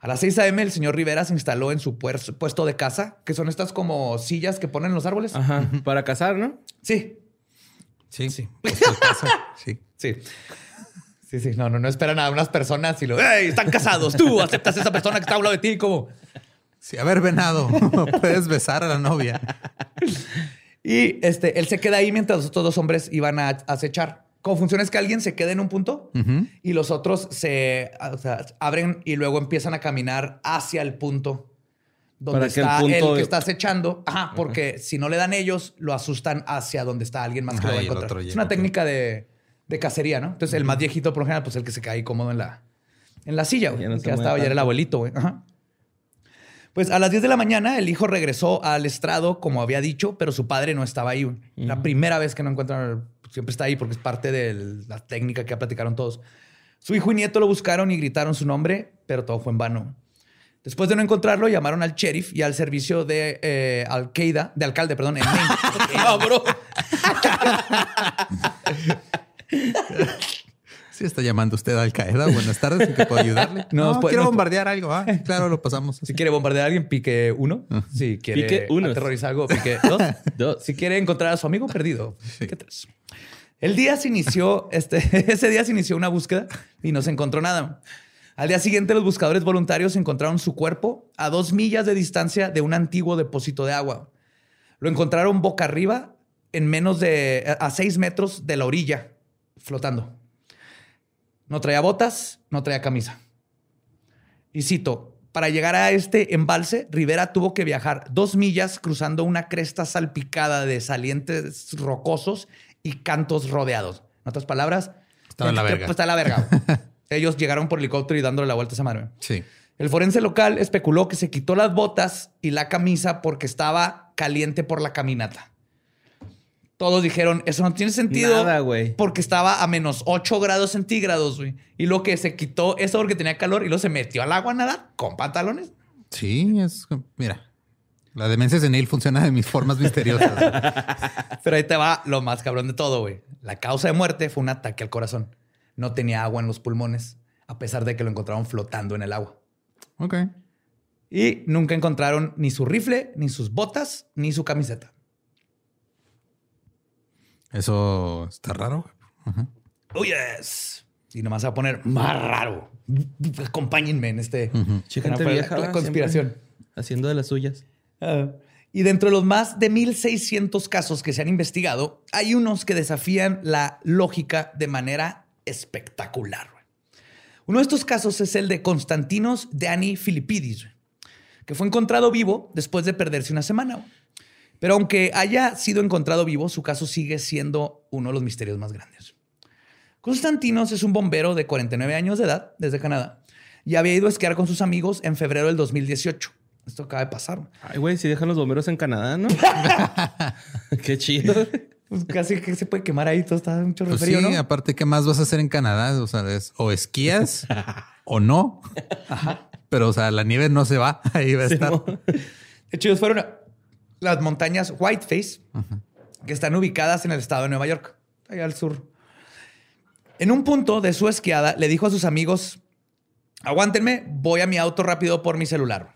A las 6 a.m. el señor Rivera se instaló en su puesto de casa, que son estas como sillas que ponen los árboles. Ajá. Para cazar, ¿no? Sí. Sí, sí. sí. Sí. Sí, sí. No, no, no esperan a unas personas y lo, ¡Ey, están casados! Tú aceptas a esa persona que está lado de ti como... Sí, a ver, venado, puedes besar a la novia. Y este, él se queda ahí mientras los otros dos hombres iban a acechar. Cómo funciona es que alguien se queda en un punto y los otros se abren y luego empiezan a caminar hacia el punto donde está el, que está acechando. Ajá, porque si no le dan ellos, lo asustan hacia donde está alguien más que lo va a encontrar. Es una técnica de, cacería, ¿no? Entonces, el más viejito, por lo general, pues el que se cae cómodo en la, en la silla, güey. que ya estaba, ya era el abuelito, güey. Ajá. Pues a las 10 de la mañana, el hijo regresó al estrado, como había dicho, pero su padre no estaba ahí. La primera vez que no encuentran, siempre está ahí porque es parte de la técnica que ya platicaron todos. Su hijo y nieto lo buscaron y gritaron su nombre, pero todo fue en vano. Después de no encontrarlo, llamaron al sheriff y al servicio de eh, Al-Qaeda, de alcalde, perdón, en Maine. Cabrón. Sí, está llamando usted a Al Qaeda. Buenas tardes, ¿en qué puedo ayudarle? No, No, pues, quiero no- bombardear algo. Ah, claro, lo pasamos. Si quiere bombardear a alguien, pique uno. Si quiere Pique uno. aterrorizar algo, pique dos. Dos. Si quiere encontrar a su amigo perdido, pique tres. El día se inició, este, ese día se inició una búsqueda y no se encontró nada. Al día siguiente, los buscadores voluntarios encontraron su cuerpo a dos millas de distancia de un antiguo depósito de agua. Lo encontraron boca arriba, en menos de a seis metros de la orilla, flotando. No traía botas, no traía camisa. Y cito, para llegar a este embalse, Rivera tuvo que viajar dos millas cruzando una cresta salpicada de salientes rocosos y cantos rodeados. En otras palabras, Estaba en la pues, verga. está en la verga. Ellos llegaron por helicóptero y dándole la vuelta a esa madre. Sí. El forense local especuló que se quitó las botas y la camisa porque estaba caliente por la caminata. Todos dijeron, eso no tiene sentido. Nada, güey. Porque estaba a menos 8 grados centígrados, güey. Y lo que se quitó eso porque tenía calor y luego se metió al agua a nadar con pantalones. Sí, es. Mira, la demencia senil funciona de mis formas misteriosas. Pero ahí te va lo más cabrón de todo, güey. La causa de muerte fue un ataque al corazón. No tenía agua en los pulmones, a pesar de que lo encontraron flotando en el agua. ok. Y nunca encontraron ni su rifle, ni sus botas, ni su camiseta. Eso está raro. Ajá. Oh, yes. Y nomás se va a poner más raro. Acompáñenme en este. Gente en la- vieja, la conspiración. Haciendo de las suyas. Ah. y dentro de los más de 1600 casos que se han investigado, hay unos que desafían la lógica de manera espectacular. Uno de estos casos es el de Constantinos Dani Filipidis, que fue encontrado vivo después de perderse una semana. Pero aunque haya sido encontrado vivo, su caso sigue siendo uno de los misterios más grandes. Constantinos es un bombero de 49 años de edad desde Canadá y había ido a esquiar con sus amigos en febrero del 2018. Esto acaba de pasar. Ay, güey, si dejan los bomberos en Canadá, ¿no? Qué chido. Pues casi que se puede quemar ahí, todo está un chorro Pues frío, sí, ¿no? aparte, ¿qué más vas a hacer en Canadá? O sea, es o esquías o no. Pero, o sea, la nieve no se va. Ahí va a estar. De hecho, ellos fueron a las montañas Whiteface, que están ubicadas en el estado de Nueva York, allá al sur. En un punto de su esquiada, le dijo a sus amigos, aguántenme, voy a mi auto rápido por mi celular.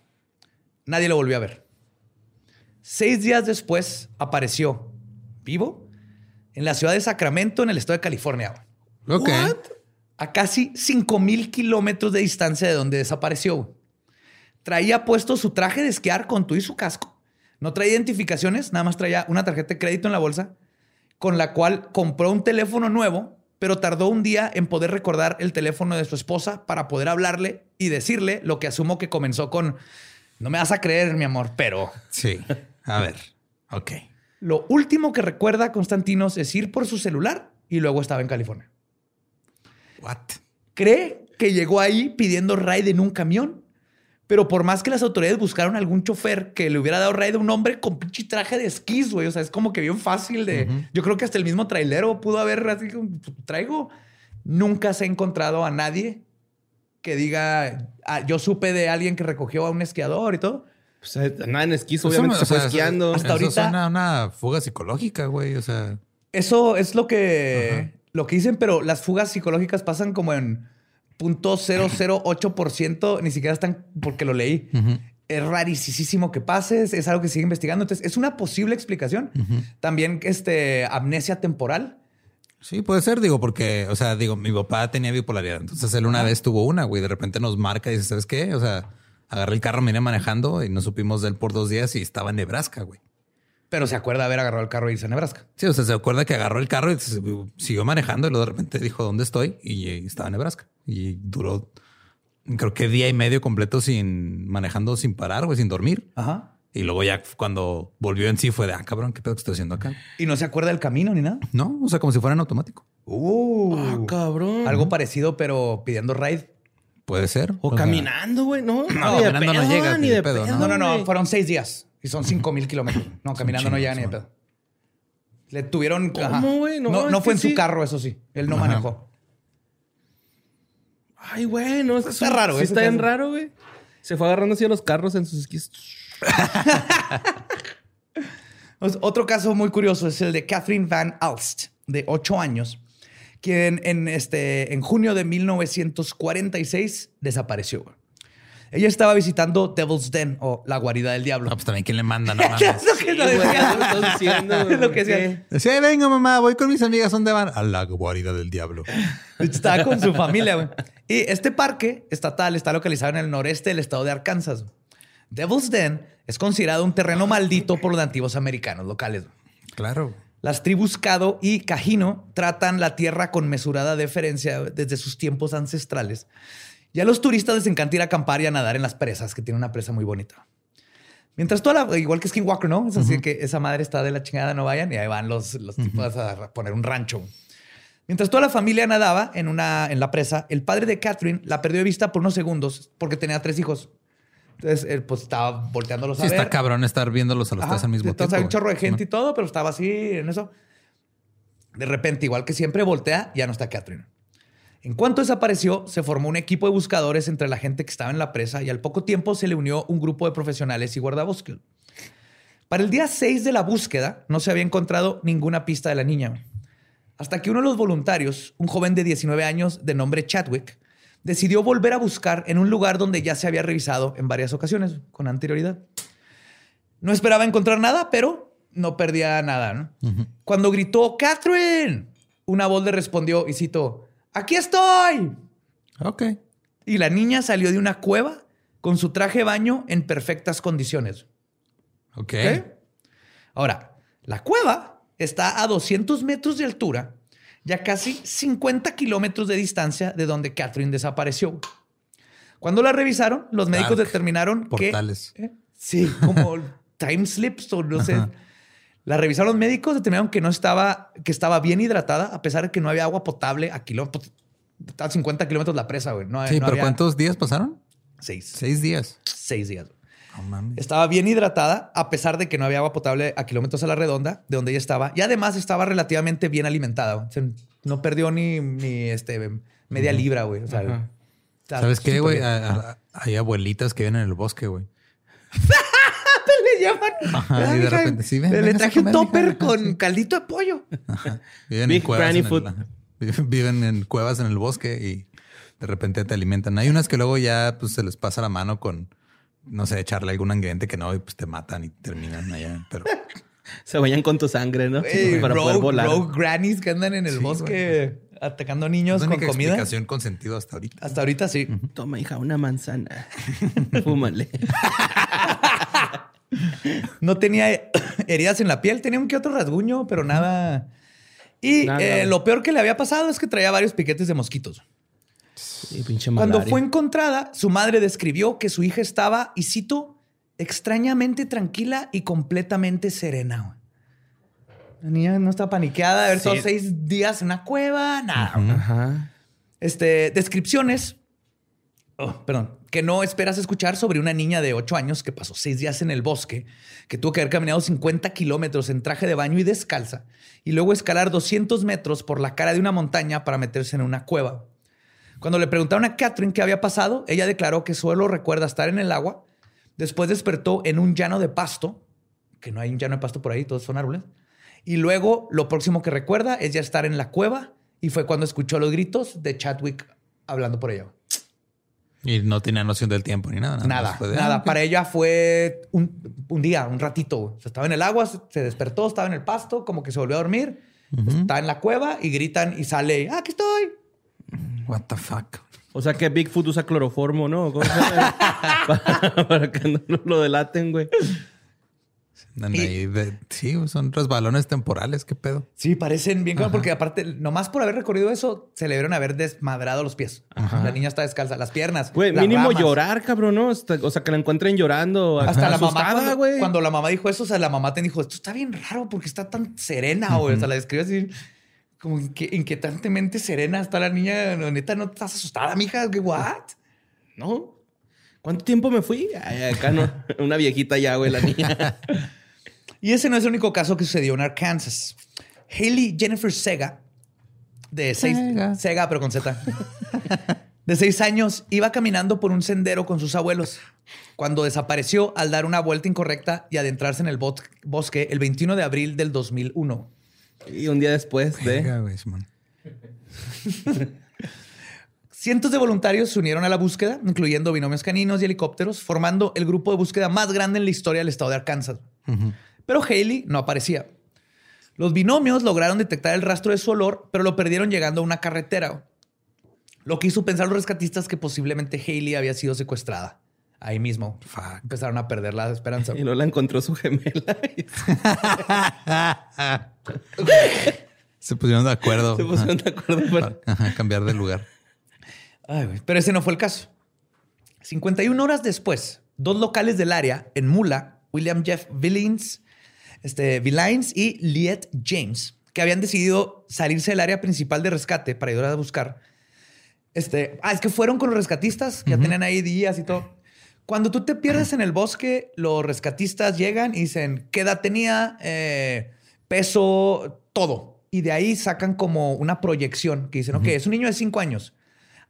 Nadie lo volvió a ver. Seis días después, apareció vivo en la ciudad de Sacramento, en el estado de California. Ok. a casi 5000 kilómetros de distancia de donde desapareció. Traía puesto su traje de esquiar con tu y su casco. No traía identificaciones, nada más traía una tarjeta de crédito en la bolsa, con la cual compró un teléfono nuevo, pero tardó un día en poder recordar el teléfono de su esposa para poder hablarle y decirle lo que asumo que comenzó con, no me vas a creer, mi amor, pero Sí. A ver. Ok. Lo último que recuerda Constantinos es ir por su celular y luego estaba en California. What? cree que llegó ahí pidiendo ride en un camión. Pero por más que las autoridades buscaron algún chofer que le hubiera dado ride a un hombre con pinche traje de esquís, güey. O sea, es como que bien fácil de. Yo creo que hasta el mismo trailero pudo haber así como, traigo. Nunca se ha encontrado a nadie que diga, "Ah, yo supe de alguien que recogió a un esquiador y todo. Pues eh, nada en esquís, Pues, obviamente o se fue sea, esquiando. hasta Eso ahorita- suena a una fuga psicológica, güey. O sea, Eso es lo que, lo que dicen, pero las fugas psicológicas pasan como en .008%, ni siquiera están porque lo leí. Es rarísimo que pase, es, es algo que sigue investigando. Entonces, es una posible explicación. También este, amnesia temporal. sí, puede ser, digo, porque, o sea, digo, mi papá tenía bipolaridad. Entonces él una vez tuvo una, güey. De repente nos marca y dice, ¿sabes qué? O sea, agarré el carro, me vine manejando y no supimos de él por dos días y estaba en Nebraska, güey. Pero se acuerda de haber agarrado el carro e irse a Nebraska. Sí, o sea, se acuerda que agarró el carro y se- siguió manejando y luego de repente dijo dónde estoy y estaba en Nebraska. Y duró, creo que día y medio completo sin manejando sin parar, güey, sin dormir. Ajá. Y luego ya cuando volvió en sí fue de, ah, cabrón, ¿qué pedo que estoy haciendo acá? Y no se acuerda del camino ni nada. No, o sea, como si fuera en automático. Uh, Ah, cabrón. algo parecido, pero pidiendo ride. Puede ser. O, caminando, güey. No, No, caminando no pedo, llegas, ni de pedo. No, no, no. güey. Fueron seis días y son cinco mil kilómetros. No, caminando no llega ni de güey. pedo. Le tuvieron. ¿Cómo, güey? No, No, no es fue en su carro, eso sí. Él no Ajá. manejó. Ay, güey, no. Está, Está raro, sí ese está bien raro, güey. Se fue agarrando así a los carros en sus esquís. Pues, Otro caso muy curioso es el de Catherine Van Alst, de 8 años, quien en, este, en junio de 1946 desapareció. Ella estaba visitando Devil's Den o la guarida del diablo. No, pues también quién le manda, no Es mames. lo que Sí, güey, diciendo, güey, Es lo ¿por que decía. Decía, "Ay, venga mamá, voy con mis amigas, ¿dónde van? A la guarida del diablo. Estaba con su familia, güey. Y este parque estatal está localizado en el noreste del estado de Arkansas. Devil's Den es considerado un terreno maldito por los nativos americanos locales. Claro. Las tribus Cado y Cajino tratan la tierra con mesurada deferencia desde sus tiempos ancestrales. Y a los turistas les encanta ir a acampar y a nadar en las presas, que tiene una presa muy bonita. Mientras toda la, igual que Skinwalker, ¿no? Es así que esa madre está de la chingada, no vayan, y ahí van los, los tipos a poner un rancho. Mientras toda la familia nadaba en, una, en la presa, el padre de Catherine la perdió de vista por unos segundos porque tenía tres hijos. Entonces, él pues estaba volteándolos Sí, a ver. está cabrón estar viéndolos a los tres al mismo Entonces tiempo. hay un chorro de gente y todo, pero estaba así en eso. De repente, igual que siempre, voltea, ya no está Catherine. En cuanto desapareció, se formó un equipo de buscadores entre la gente que estaba en la presa y al poco tiempo se le unió un grupo de profesionales y guardabosques. Para el día 6 de la búsqueda, no se había encontrado ninguna pista de la niña. Hasta que uno de los voluntarios, un joven de 19 años de nombre Chadwick, decidió volver a buscar en un lugar donde ya se había revisado en varias ocasiones con anterioridad. No esperaba encontrar nada, pero no perdía nada. ¿no? Cuando gritó, Catherine, una voz le respondió y citó, aquí estoy. Ok. Y la niña salió de una cueva con su traje de baño en perfectas condiciones. Ok. ¿Ok? Ahora, la cueva está a 200 metros de altura y a casi 50 kilómetros de distancia de donde Catherine desapareció. Cuando la revisaron, los médicos Dark. determinaron Portales. que... ¿Eh? Sí, como time slips o no sé. Ajá. La revisaron los médicos, determinaron que no estaba, que estaba bien hidratada, a pesar de que no había agua potable a kilómetros. A 50 kilómetros la presa, güey. No, Sí, no pero había- ¿cuántos días pasaron? Seis. Seis días. Seis días. No mames. Estaba bien hidratada, a pesar de que no había agua potable a kilómetros a la redonda de donde ella estaba. Y además estaba relativamente bien alimentada. güey. O sea, no perdió ni, ni este, media libra, güey. O sea, ¿Sabes qué, güey? Hay abuelitas que viven en el bosque, güey. Le llaman. Ajá, Ah, y de repente, sí, ven, le, traje un topper con sí. caldito de pollo. Viven Big en cuevas. En el- food. viven- viven en cuevas en el bosque y de repente te alimentan. Hay unas que luego ya pues, se les pasa la mano con, no sé, echarle algún ingrediente que no y pues te matan y terminan allá. Pero Se vayan con tu sangre, ¿no? Ey, Para poder rogue, volar. rogue grannies que andan en el Sí, bosque atacando niños la con única comida. explicación con sentido hasta ahorita. Hasta ahorita sí. Toma, hija, una manzana. Fúmale. No tenía heridas en la piel, tenía un que otro rasguño, pero nada. Y Nada. eh, lo peor que le había pasado es que traía varios piquetes de mosquitos. Pinche Cuando fue encontrada, su madre describió que su hija estaba, y cito, extrañamente tranquila y completamente serena. La niña no está paniqueada de haber estado Sí. seis días en una cueva, nada. Ajá. Este, descripciones, oh, perdón, que no esperas escuchar sobre una niña de 8 años que pasó seis días en el bosque, que tuvo que haber caminado 50 kilómetros en traje de baño y descalza, y luego escalar 200 metros por la cara de una montaña para meterse en una cueva. Cuando le preguntaron a Catherine qué había pasado, ella declaró que solo recuerda estar en el agua, después despertó en un llano de pasto, que no hay un llano de pasto por ahí, todos son árboles, y luego lo próximo que recuerda es ya estar en la cueva y fue cuando escuchó los gritos de Chadwick hablando por ella. Y no tenía noción del tiempo ni nada. Nada, de, nada. ah. Para ella fue un, un día, un ratito. O sea, estaba en el agua, se despertó, estaba en el pasto, como que se volvió a dormir. Está en la cueva y gritan y sale, "Ah, aquí estoy. What the fuck. O sea que Bigfoot usa cloroformo, ¿no? ¿Cómo se llama? para, para que no lo delaten, güey. Sí, son resbalones temporales. ¿Qué pedo? Sí, parecen bien, claro, porque aparte, nomás por haber recorrido eso, se le debieron haber desmadrado los pies. La niña está descalza, las piernas. Güey, las mínimo ramas. llorar, cabrón, ¿no? Hasta- o sea, que la encuentren llorando. Hasta la mamá, cuando, güey. cuando la mamá dijo eso, o sea, la mamá te dijo, esto está bien raro porque está tan serena, güey. O sea, la describe así, como inque- inquietantemente serena está la niña. No, neta, ¿no estás asustada, mija? ¿Qué, what? ¿No? ¿Cuánto tiempo me fui? Ay, acá no. Una viejita ya, güey, la niña. Y ese no es el único caso que sucedió en Arkansas. Haley Jennifer Sega, de seis, Sega. Sega, pero con Z, De seis años, iba caminando por un sendero con sus abuelos cuando desapareció al dar una vuelta incorrecta y adentrarse en el bos- bosque el 21 de abril del 2001. Y un día después de... Simón. Cientos de voluntarios se unieron a la búsqueda, incluyendo binomios caninos y helicópteros, formando el grupo de búsqueda más grande en la historia del estado de Arkansas. Pero Haley no aparecía. Los binomios lograron detectar el rastro de su olor, pero lo perdieron llegando a una carretera. Lo que hizo pensar a los rescatistas que posiblemente Haley había sido secuestrada. Ahí mismo. Fuck. Empezaron a perder la esperanza. Y luego la encontró su gemela. y Se pusieron de acuerdo. se pusieron de acuerdo para... Ajá, cambiar de lugar. Ay, Pero ese no fue el caso. 51 horas después, dos locales del área en Mula, William Jeff Villains, este, Villains y Liet James, que habían decidido salirse del área principal de rescate para ayudar a buscar. Este, ah, es que fueron con los rescatistas, que ya tenían ahí días y todo. Cuando tú te pierdes en el bosque, los rescatistas llegan y dicen qué edad tenía, eh, peso, todo. Y de ahí sacan como una proyección que dicen, ok, es un niño de 5 años.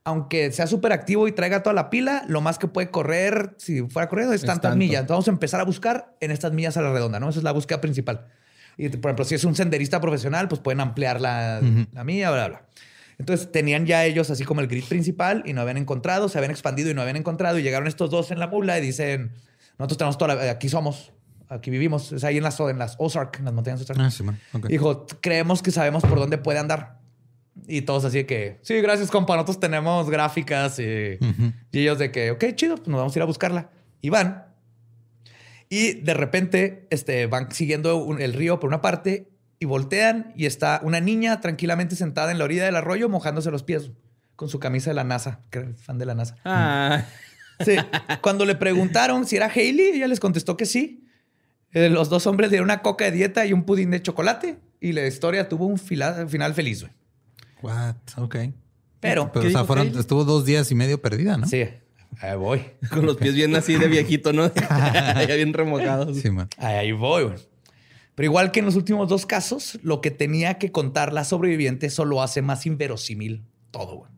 Aunque sea súper activo y traiga toda la pila, lo más que puede correr, si fuera corriendo, es Es tantas tanto. millas. Entonces vamos a empezar a buscar en estas millas a la redonda, ¿no? Esa es la búsqueda principal. Y, por ejemplo, si es un senderista profesional, pues pueden ampliar la, la milla, bla, bla. Entonces tenían ya ellos así como el grid principal y no habían encontrado, se habían expandido y no habían encontrado y llegaron estos dos en la mula y dicen, nosotros tenemos toda la, aquí somos, aquí vivimos, es ahí en las, en las Ozark, en las montañas Ozark. Ah, Simón. ok. Dijo, creemos que sabemos por dónde puede andar. Y todos así de que, sí, gracias, compa. Nosotros tenemos gráficas y, y ellos de que, ok, chido, pues nos vamos a ir a buscarla. Y van. Y de repente este, van siguiendo un- el río por una parte y voltean y está una niña tranquilamente sentada en la orilla del arroyo mojándose los pies con su camisa de la NASA, que era fan de la NASA. Ah, Sí. Cuando le preguntaron si era Hailey, ella les contestó que sí. Eh, los dos hombres dieron una coca de dieta y un pudín de chocolate y la historia tuvo un fila- final feliz. güey. What? Ok. Pero, Pero, ¿Qué o sea, fueron, estuvo dos días y medio perdida, ¿no? sí, ahí voy. con los pies bien así de viejito, ¿no? ya bien remojados. Sí, man. Ahí voy. güey. Pero igual que en los últimos dos casos, lo que tenía que contar la sobreviviente solo hace más inverosímil todo.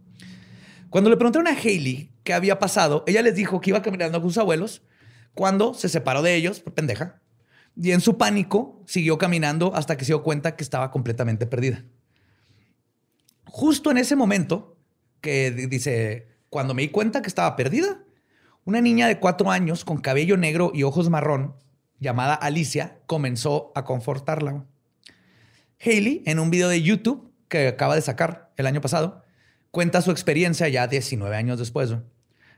Cuando le preguntaron a Hailey qué había pasado, ella les dijo que iba caminando con sus abuelos cuando se separó de ellos, por pendeja, y en su pánico siguió caminando hasta que se dio cuenta que estaba completamente perdida. Justo en ese momento, que di- dice, cuando me di cuenta que estaba perdida, una niña de cuatro años con cabello negro y ojos marrón, llamada Alicia, comenzó a confortarla. güey. Hailey, en un video de YouTube que acaba de sacar el año pasado, cuenta su experiencia ya 19 años después.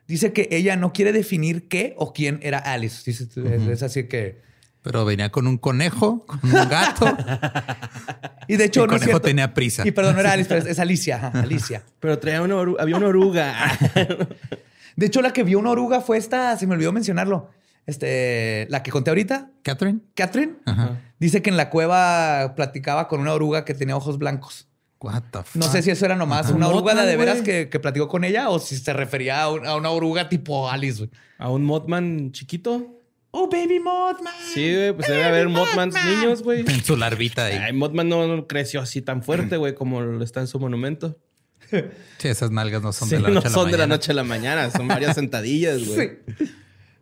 Dice que ella no quiere definir qué o quién era Alice. Dice, Es así que... Pero venía con un conejo, con un gato. Y de hecho, El no conejo cierto. tenía prisa. Y perdón, no era Alice, pero es, Alicia. ajá, Alicia. Pero traía una oru- había una oruga. De hecho, la que vio una oruga fue esta, se me olvidó mencionarlo. Este, la que conté ahorita, Catherine. Catherine, Ajá. dice que en la cueva platicaba con una oruga que tenía ojos blancos. What the fuck? No sé si eso era nomás Ajá. una oruga de, veras que, que platicó con ella o si se refería a, un- a una oruga tipo Alice. güey. A un Mothman chiquito. Oh, baby Mothman. Sí, güey, pues debe haber Mothmans niños, güey. En su larvita ahí. Ay, Mothman no no creció así tan fuerte, güey, como lo está en su monumento. Sí, esas nalgas no son Sí, de la no noche a la son de la mañana. noche a la mañana, son varias sentadillas, güey. Sí.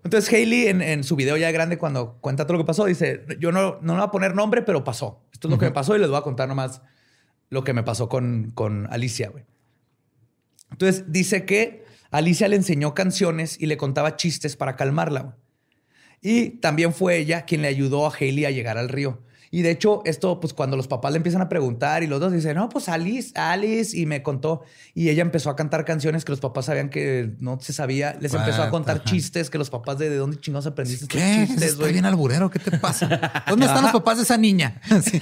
Entonces Hailey en, en su video ya grande cuando cuenta todo lo que pasó dice, yo no, no le voy a poner nombre, pero pasó. Esto es lo que me pasó y les voy a contar nomás lo que me pasó con, con Alicia. güey. Entonces dice que Alicia le enseñó canciones y le contaba chistes para calmarla. güey. Y también fue ella quien le ayudó a Hailey a llegar al río. Y de hecho, esto, pues cuando los papás le empiezan a preguntar y los dos dicen, no, pues Alice, Alice, y me contó. Y ella empezó a cantar canciones que los papás sabían que no se sabía. Les empezó a contar Ajá. chistes que los papás de, de dónde chingados aprendiste estos ¿Qué? chistes, Está güey. bien alburero. ¿Qué te pasa? ¿Dónde están los papás de esa niña? Sí.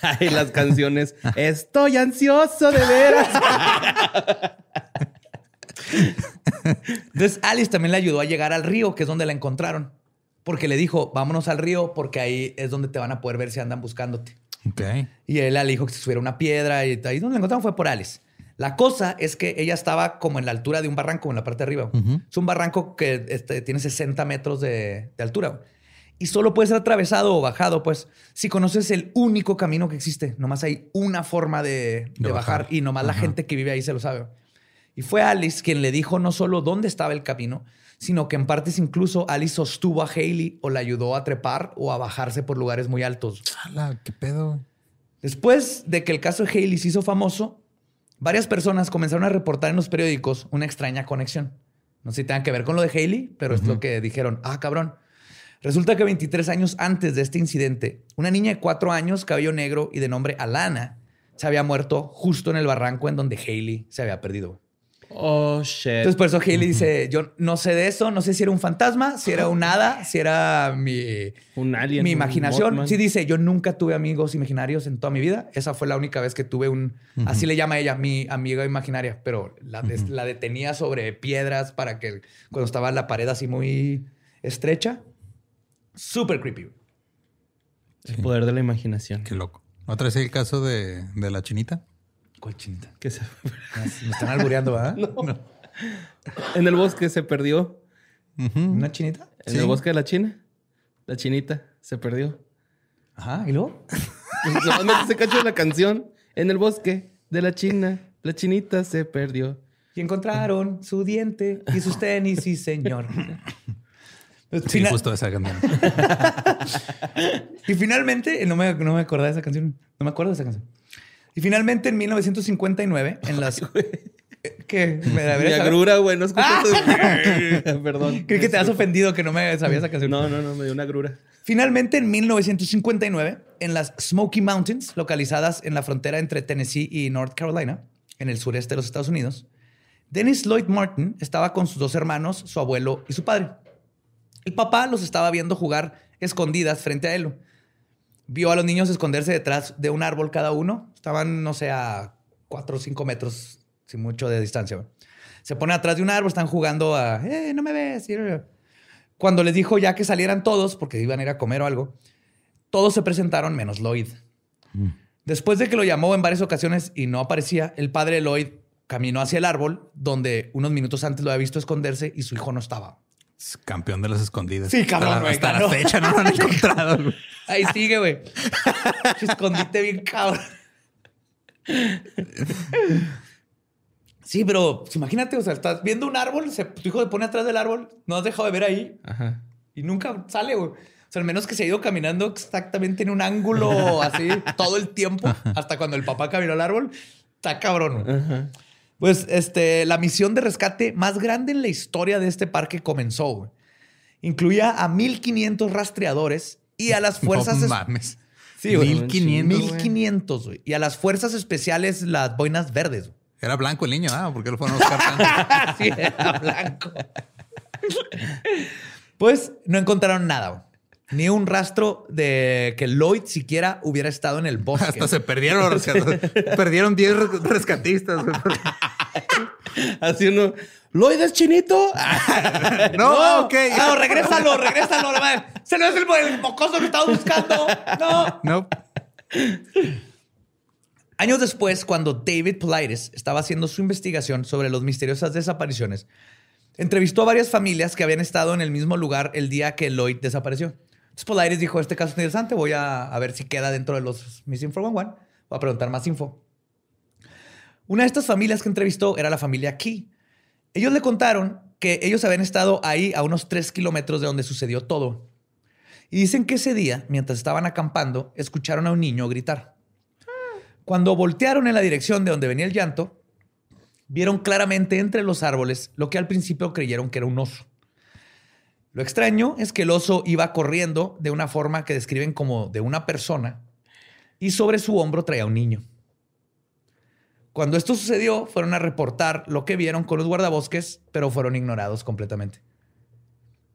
Ay, las canciones. Estoy ansioso de veras. Entonces Alice también le ayudó a llegar al río, que es donde la encontraron. Porque le dijo, vámonos al río porque ahí es donde te van a poder ver si andan buscándote. Ok. Y él le dijo que se subiera una piedra y ahí donde la encontraron fue por Alice. La cosa es que ella estaba como en la altura de un barranco, en la parte de arriba. Es un barranco que este, tiene 60 metros de, de altura. Y solo puede ser atravesado o bajado, pues, si conoces el único camino que existe. Nomás hay una forma de, de De bajar. bajar. y nomás la Ajá. gente que vive ahí se lo sabe. Y fue Alice quien le dijo no solo dónde estaba el camino, sino que en partes incluso Alice sostuvo a Haley o la ayudó a trepar o a bajarse por lugares muy altos. Ala, qué pedo. Después de que el caso de Haley se hizo famoso, varias personas comenzaron a reportar en los periódicos una extraña conexión. No sé si tenga que ver con lo de Haley, pero es lo que dijeron. Ah, cabrón. Resulta que 23 años antes de este incidente, una niña de 4 años, cabello negro y de nombre Alana, se había muerto justo en el barranco en donde Haley se había perdido. Oh, shit. Entonces, por eso Haley dice: Yo no sé de eso, no sé si era un fantasma, si era un hada, si era mi, un alien. mi imaginación. Sí, dice: Yo nunca tuve amigos imaginarios en toda mi vida. Esa fue la única vez que tuve un. Así le llama ella, mi amiga imaginaria, pero la, des- la detenía sobre piedras para que cuando estaba en la pared así muy estrecha. Súper creepy. El poder de la imaginación. Qué loco. ¿Otra vez el caso de, de la chinita? ¿Cuál chinita? Que se- Me están albureando, ¿verdad? En el bosque se perdió. ¿Una chinita? En Sí. el bosque de la China. La chinita se perdió. Ajá, ¿y luego? Solamente se cachó la canción. En el bosque de la China. La chinita se perdió. Y encontraron su diente y sus tenis, sí, señor. Sí, justo esa canción. Y finalmente, eh, no me, no me acordaba de esa canción. No me acuerdo de esa canción. Y finalmente, en 1959, en las. ¿Qué? ¿Me Mi deberías saber? agrura, güey. No escuchaste. Perdón. Creí que te has ofendido que no me sabía esa canción. No, no, no. Me dio una agrura. Finalmente, en 1959, en las Smoky Mountains, localizadas en la frontera entre Tennessee y North Carolina, en el sureste de los Estados Unidos, Dennis Lloyd Martin estaba con sus dos hermanos, su abuelo y su padre. El papá los estaba viendo jugar escondidas frente a él. Vio a los niños esconderse detrás de un árbol cada uno. Estaban, no sé, a cuatro o cinco metros, sin mucho de distancia. Se pone atrás de un árbol, están jugando a, eh, no me ves. Cuando les dijo ya que salieran todos, porque iban a ir a comer o algo, todos se presentaron menos Lloyd. Después de que lo llamó en varias ocasiones y no aparecía, el padre de Lloyd caminó hacia el árbol donde unos minutos antes lo había visto esconderse y su hijo no estaba. Campeón de las escondidas. Sí, cabrón, güey, hasta la fecha no lo han encontrado. güey. Ahí sigue, güey. Escondite bien, cabrón. Sí, pero pues, imagínate, o sea, estás viendo un árbol, se- tu hijo se pone atrás del árbol, no has dejado de ver ahí Ajá. y nunca sale, güey. O sea, al menos que se ha ido caminando exactamente en un ángulo así todo el tiempo, hasta cuando el papá caminó al árbol. Está cabrón. güey. Ajá. Pues este, la misión de rescate más grande en la historia de este parque comenzó. güey. Incluía a 1500 rastreadores y a las fuerzas. No es- mames. Sí, güey. 1500. güey. 1500, güey. Y a las fuerzas especiales, las boinas verdes. güey. Era blanco el niño, ah, ¿por qué lo fueron a buscar tanto? Sí, era blanco. pues no encontraron nada. güey. Ni un rastro de que Lloyd siquiera hubiera estado en el bosque. Hasta se perdieron los rescatistas. Perdieron 10 res- rescatistas. Así uno. ¿Lloyd es chinito? No, ok. No, regrésalo, regrésalo. madre. Se no es el, el mocoso que estaba buscando. No. No. Años después, cuando David Politis estaba haciendo su investigación sobre las misteriosas desapariciones, entrevistó a varias familias que habían estado en el mismo lugar el día que Lloyd desapareció. Entonces Politis dijo, este caso es interesante, voy a, a ver si queda dentro de los Missing 411. Voy a preguntar más info. Una de estas familias que entrevistó era la familia Key. Ellos le contaron que ellos habían estado ahí a unos tres kilómetros de donde sucedió todo. Y dicen que ese día, mientras estaban acampando, escucharon a un niño gritar. Cuando voltearon en la dirección de donde venía el llanto, vieron claramente entre los árboles lo que al principio creyeron que era un oso. Lo extraño es que el oso iba corriendo de una forma que describen como de una persona y sobre su hombro traía un niño. Cuando esto sucedió, fueron a reportar lo que vieron con los guardabosques, pero fueron ignorados completamente.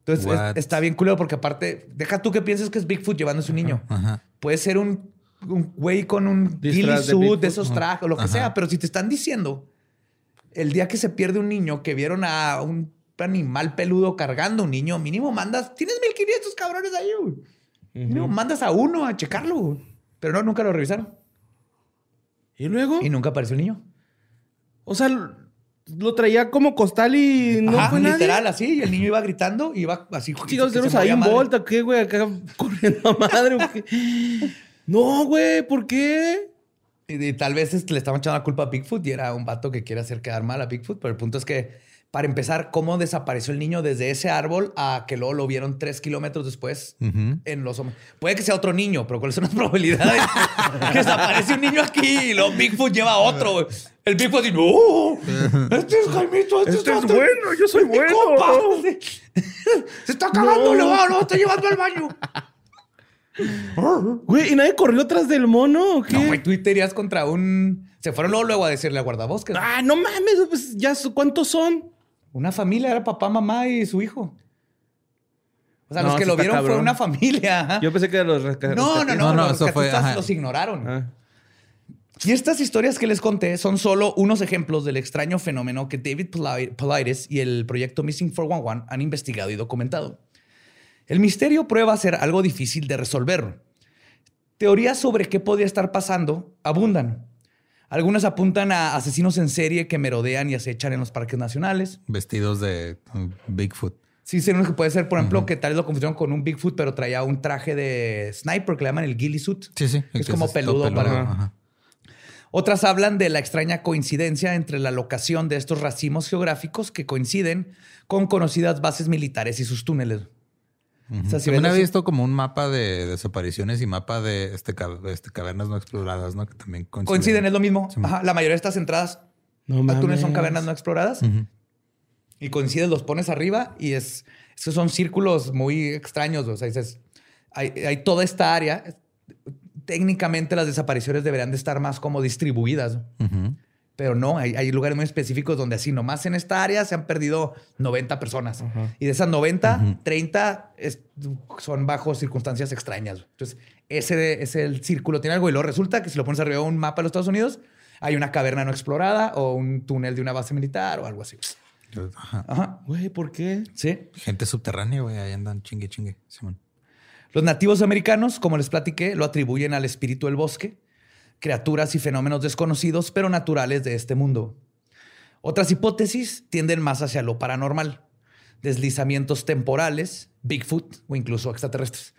Entonces es- What? está bien culero porque aparte, deja tú que pienses que es Bigfoot llevándose un niño. Ajá. Puede ser un, un güey con un ghillie de suit Bigfoot. de esos trajes o lo que Ajá. sea. Pero si te están diciendo el día que se pierde un niño que vieron a un animal peludo cargando un niño, mínimo mandas, tienes 1500 cabrones ahí, güey. Mínimo mandas a uno a checarlo, güey. Pero no, nunca lo revisaron. ¿Y luego? Y nunca apareció el niño. O sea, lo traía como costal y no Ajá, fue nadie. literal, así. Y el niño iba gritando, iba así. Chicos, tenemos ahí en volta, ¿qué, güey? Acá corriendo a madre. No, güey, ¿por qué? Y, y tal vez le estaban echando la culpa a Bigfoot y era un vato que quiere hacer quedar mal a Bigfoot. Pero el punto es que, para empezar, cómo desapareció el niño desde ese árbol a que luego lo vieron tres kilómetros después en los hombres. Puede que sea otro niño, pero ¿cuáles son las probabilidades? que desaparece un niño aquí y luego Bigfoot lleva a otro. El Bigfoot dice, ¡No! Este es Jaimito, este, Este es otro. bueno, yo soy Es bueno". compa". Se está cagando, lo, va- lo está llevando al baño. Güey, ¿y nadie corrió atrás del mono o qué? No, güey, tú irías contra un... Se fueron luego, luego a decirle a guardabosques. Ah, no mames, pues ya, ¿cuántos son? Una familia, era papá, mamá y su hijo. O sea, No, los que lo vieron fue una familia. Yo pensé que los resca- No, no, rescatistas. no, No, no, los eso fue, rescatistas los ignoraron. Ah. Y estas historias que les conté son solo unos ejemplos del extraño fenómeno que David Poli- Politis y el proyecto Missing 411 han investigado y documentado. El misterio prueba ser algo difícil de resolver. Teorías sobre qué podría estar pasando abundan. Algunas apuntan a asesinos en serie que merodean y acechan en los parques nacionales. Vestidos de uh, Bigfoot. Sí, sí, que puede ser, por ejemplo, que tal vez lo confundieron con un Bigfoot, pero traía un traje de sniper que le llaman el ghillie suit. Sí, sí. Es que como todo peludo para- ajá. Otras hablan de la extraña coincidencia entre la locación de estos racimos geográficos que coinciden con conocidas bases militares y sus túneles. Ujú. O sea, si También los- visto como un mapa de desapariciones y mapa de este, este, cavernas no exploradas, ¿no? Que también coinciden. Coinciden, es lo mismo. Sí. Ajá, la mayoría de estas entradas No a túneles son mames. cavernas no exploradas Ujú. y coinciden, los pones arriba y es, es que son círculos muy extraños. O sea, dices, hay, hay toda esta área. Técnicamente las desapariciones deberían de estar más como distribuidas. Ujú. Pero no, hay, hay lugares muy específicos donde así nomás en esta área se han perdido 90 personas. Y de esas 90, 30 es- son bajo circunstancias extrañas. Entonces, ese es el círculo. Tiene algo y luego resulta que si lo pones arriba de un mapa de los Estados Unidos, hay una caverna no explorada o un túnel de una base militar o algo así. Ajá. Ajá. Güey, ¿por qué? Sí. Gente subterránea, güey. Ahí andan chingue, chingue. Simón. Los nativos americanos, como les platiqué, lo atribuyen al espíritu del bosque, criaturas y fenómenos desconocidos pero naturales de este mundo. Otras hipótesis tienden más hacia lo paranormal, deslizamientos temporales, Bigfoot o incluso extraterrestres.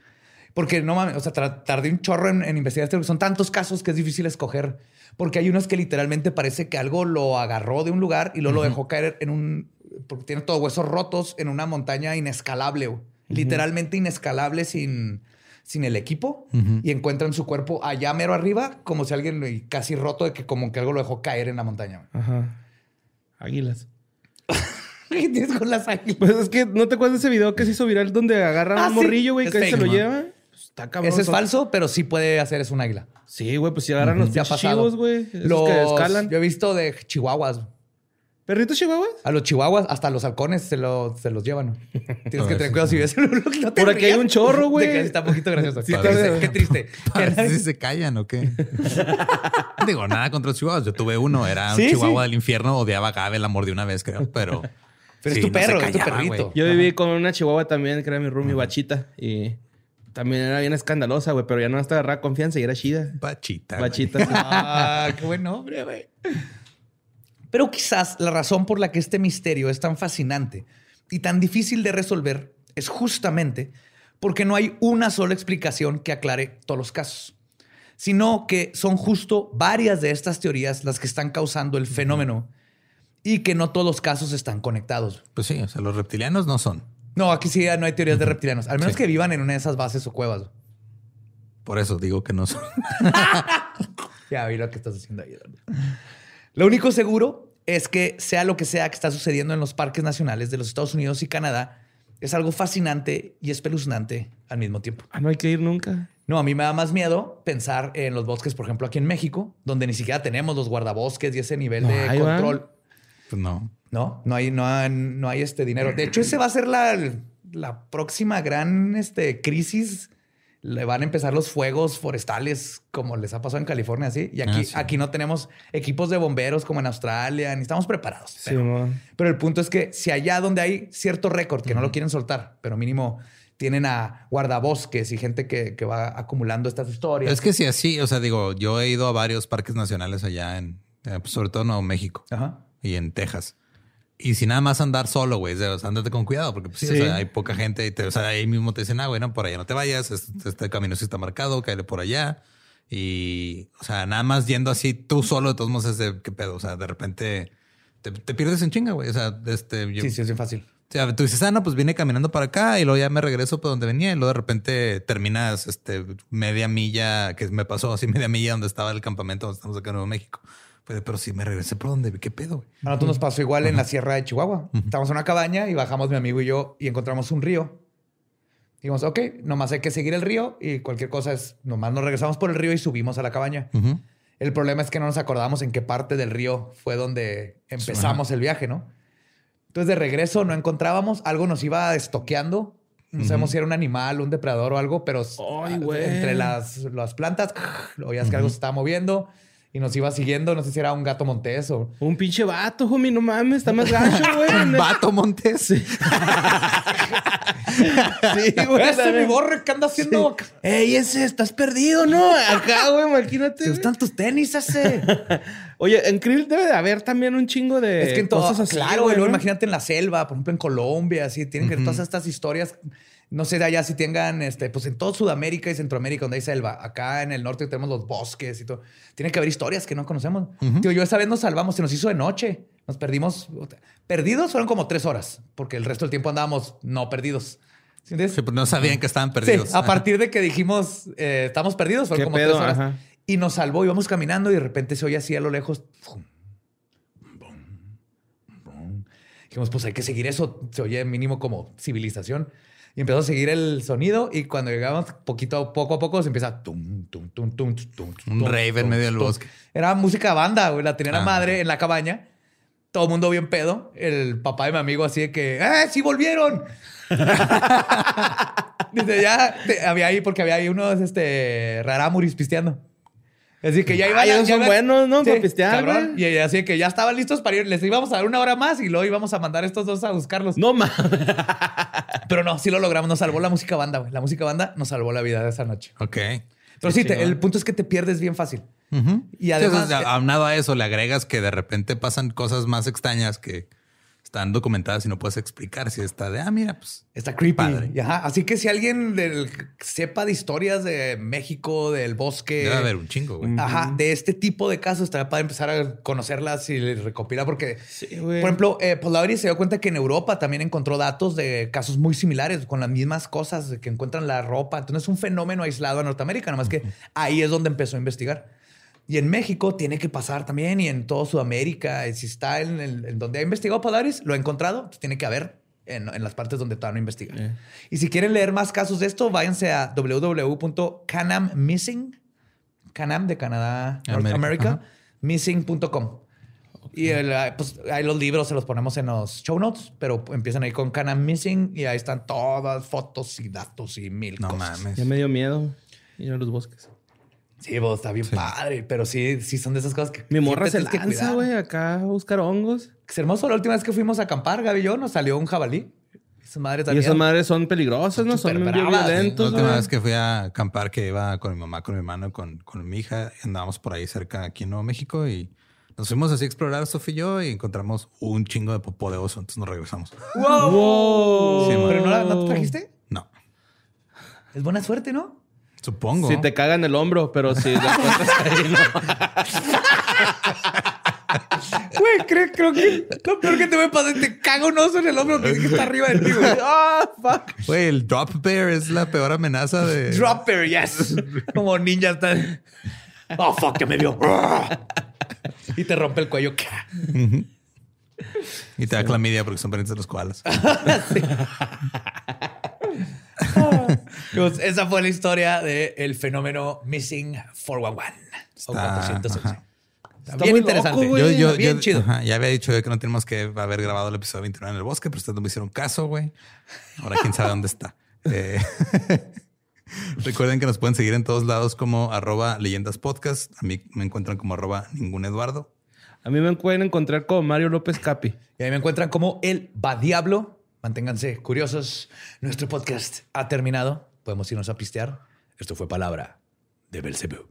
Porque no mames, o sea, tardé un chorro en, en investigar esto, porque son tantos casos que es difícil escoger. Porque hay unos que literalmente parece que algo lo agarró de un lugar y luego lo dejó caer en un. Porque tiene todos huesos rotos en una montaña inescalable, literalmente inescalable sin, sin el equipo. Ujú. Y encuentran su cuerpo allá mero arriba, como si alguien y casi roto de que como que algo lo dejó caer en la montaña. Ajá. Águilas. ¿Qué tienes con las águilas? Pues es que no te acuerdas de ese video que se hizo viral donde agarra Ah, un sí. morrillo, güey, Es que se lo man. lleva. Pues está cabrón. Ese es falso, pero sí puede hacer es un águila. Sí, güey, pues si agarran los ha pinches pasado. chivos, güey. Los- que escalan. Yo he visto de chihuahuas. ¿Perritos chihuahuas? A los chihuahuas, hasta a los halcones se, lo- se los llevan. Tienes que Ah, tener sí. cuidado si ves. no te Por aquí hay rías. un chorro, güey. De que está un poquito gracioso. Sí, Qué triste. Qué ver si se callan o qué. Digo, nada contra los chihuahuas. Yo tuve uno. Era un Sí, chihuahua sí. del infierno. Odiaba a Gabe, la mordió una vez, creo. Pero... Pero es sí, tu no se perro, es tu callaba, perrito. güey. Yo viví con una chihuahua también, que era mi roomie, Bachita. Y también era bien escandalosa, güey, pero ya no hasta agarraba confianza y era chida. Bachita. güey. Bachita. sí. Ah, qué buen nombre, güey. Pero quizás la razón por la que este misterio es tan fascinante y tan difícil de resolver es justamente porque no hay una sola explicación que aclare todos los casos, sino que son justo varias de estas teorías las que están causando el fenómeno y que no todos los casos están conectados. Pues sí, o sea, los reptilianos no son. No, aquí sí no hay teorías de reptilianos, al menos Sí. que vivan en una de esas bases o cuevas. Por eso digo que no son. Ya vi lo que estás haciendo ahí. Lo único seguro es que sea lo que sea que está sucediendo en los parques nacionales de los Estados Unidos y Canadá, es algo fascinante y espeluznante al mismo tiempo. Ah, no hay que ir nunca. No, a mí me da más miedo pensar en los bosques, por ejemplo, aquí en México, donde ni siquiera tenemos los guardabosques y ese nivel No de control. Pues no. No, no hay, no, hay, no hay este dinero. De hecho, ese va a ser la, la próxima gran este, crisis. Le van a empezar los fuegos forestales, como les ha pasado en California, así. Y aquí, Ah, sí. aquí no tenemos equipos de bomberos como en Australia, ni estamos preparados. Sí, Pero, el punto es que si allá donde hay cierto récord, que no lo quieren soltar, pero mínimo tienen a guardabosques y gente que, que va acumulando estas historias. Es que si así, o sea, digo, yo he ido a varios parques nacionales allá en, eh, pues, sobre todo en Nuevo México Ajá. y en Texas. Y si nada más andar solo, güey, o sea, ándate con cuidado, porque pues, sí, Sí. o sea, hay poca gente y te, o sea, ahí mismo te dicen, ah, bueno, por allá no te vayas, este, este camino sí está marcado, cáele por allá. Y, o sea, nada más yendo así tú solo, de todos modos es de qué pedo. O sea, de repente te, te pierdes en chinga, güey. O sea, este, yo, Sí, sí, es fácil. o sea, tú dices, ah, no, pues vine caminando para acá y luego ya me regreso por donde venía y luego de repente terminas este, media milla, que me pasó así media milla donde estaba el campamento donde estamos acá en Nuevo México. Pero sí me regresé por donde, ¿qué pedo? güey? A nosotros nos pasó igual en la sierra de Chihuahua. Estábamos en una cabaña y bajamos mi amigo y yo y encontramos un río. Dijimos, ok, nomás hay que seguir el río y cualquier cosa es, nomás nos regresamos por el río y subimos a la cabaña. Ujú. El problema es que no nos acordamos en qué parte del río fue donde empezamos el viaje, ¿no? Entonces de regreso no encontrábamos, algo nos iba estoqueando. No sabemos si era un animal, un depredador o algo, pero Ay, ah, entre las, las plantas, oías que algo se estaba moviendo y nos iba siguiendo. No sé si era un gato montés o... Un pinche vato, homie, no mames, está más gacho, güey. Vato Montes. Sí, güey. ¡Ese mi borre! ¿Qué anda haciendo? Ey, ese, estás perdido, ¿no? Acá, güey, imagínate. ¿Te gustan tus tenis ese? Oye, en Krill debe de haber también un chingo de es que en así. claro, güey, luego imagínate en la selva, por ejemplo en Colombia, así tienen que ver todas estas historias. No sé de allá si tengan, este, pues en todo Sudamérica y Centroamérica donde hay selva. Acá en el norte tenemos los bosques y todo. Tiene que haber historias que no conocemos. Tío, yo esa vez nos salvamos, se nos hizo de noche. Nos perdimos. Perdidos fueron como tres horas, porque el resto del tiempo andábamos no perdidos. ¿Sí entiendes? Sí, pues no sabían que estaban Sí, perdidos. a partir de que dijimos eh, estamos perdidos, fueron ¿Qué como pedo? tres horas. Ajá. Y nos salvó, íbamos caminando y de repente se oye así a lo lejos. fum, bum, bum. Dijimos, pues hay que seguir eso. Se oye mínimo como civilización. Y empezó a seguir el sonido y cuando llegamos poquito a poco a poco se empieza tum, tum, tum, tum, tum, tum, Un tum, rave en medio del bosque. Era música banda, güey. La tenía la Ah, madre en la cabaña. Todo el mundo bien pedo. El papá de mi amigo así de que, ¡eh, sí volvieron! Dice, ya había ahí, porque había ahí unos este, rarámuris pisteando. Así que ya iban Ay, a- son buenos, ¿no? Para pistear, cabrón. Y así que ya estaban listos para ir. Les íbamos a dar una hora más y luego íbamos a mandar a estos dos a buscarlos. No mames. Pero no, sí lo logramos. Nos salvó la música banda, güey. La música banda nos salvó la vida de esa noche. Ok. Pero sí, te- el punto es que te pierdes bien fácil. Y Sí, además- sea, aunado a eso, le agregas que de repente pasan cosas más extrañas que están documentadas y no puedes explicar si está de, ah, mira, pues Está creepy. Padre. Y ajá, Así que si alguien del- sepa de historias de México, del bosque. debe haber un chingo, güey. Ajá, de este tipo de casos estaría para empezar a conocerlas y recopilar porque, Sí, güey. por ejemplo, eh, Polaris se dio cuenta que en Europa también encontró datos de casos muy similares con las mismas cosas, que encuentran la ropa. Entonces es un fenómeno aislado a Norteamérica, nomás que ahí es donde empezó a investigar. Y en México tiene que pasar también y en toda Sudamérica. Y si está en, el- en donde ha investigado Polaris, lo ha encontrado, pues tiene que haber en, en las partes donde todavía no investiga. Eh. Y si quieren leer más casos de esto, váyanse a www.canammissing, Canam de Canadá, North América, America, missing.com. Y el, ah, pues ahí los libros se los ponemos en los show notes, pero empiezan ahí con Canam Missing y ahí están todas fotos y datos y mil No cosas. mames. Ya me dio miedo ir a los bosques. Sí, vos, está bien padre, pero sí, sí son de esas cosas que Mi morra se lanza, güey, acá a buscar hongos. Es hermoso. La última vez que fuimos a acampar, Gaby y yo, nos salió un jabalí. Esa madre Y también. esas madres son peligrosas, ¿no? Son bravas, La última vez que fui a acampar, que iba con mi mamá, con mi hermano, con, con mi hija, y andábamos por ahí cerca aquí en Nuevo México y nos fuimos así a explorar, Sofía y yo, y encontramos un chingo de popó de oso, entonces nos regresamos. ¡Wow! Wow. Sí, man. ¿Pero no, la- no te trajiste? No, Es buena suerte, ¿no? Supongo. Si te cagan el hombro, pero si la encuentras ahí, no. Güey, creo, creo que lo peor que te puede pasar es que te caga un oso en el hombro que está arriba de ti, güey. ¡Ah, fuck! Güey, el drop bear es la peor amenaza de... Dropper, yes. Como ninja está. Oh, fuck, que me vio. y te rompe el cuello. Y te da clamidia porque son parientes de los koalas. Pues, esa fue la historia del fenómeno Missing 411. O Está- 411. ajá. Está bien muy interesante. loco, güey. Yo, yo, bien yo- chido. ajá, ya había dicho yo que no tenemos que haber grabado el episodio 29 en el bosque, pero ustedes no me hicieron caso, güey. Ahora quién sabe dónde está. Eh, recuerden que nos pueden seguir en todos lados como arroba leyendas podcast. A mí me encuentran como arroba ningún Eduardo. A mí me pueden encontrar con Mario López Capi. Y ahí me encuentran como el Va Diablo. Manténganse curiosos. Nuestro podcast ha terminado. Podemos irnos a pistear. Esto fue palabra de Belzebú.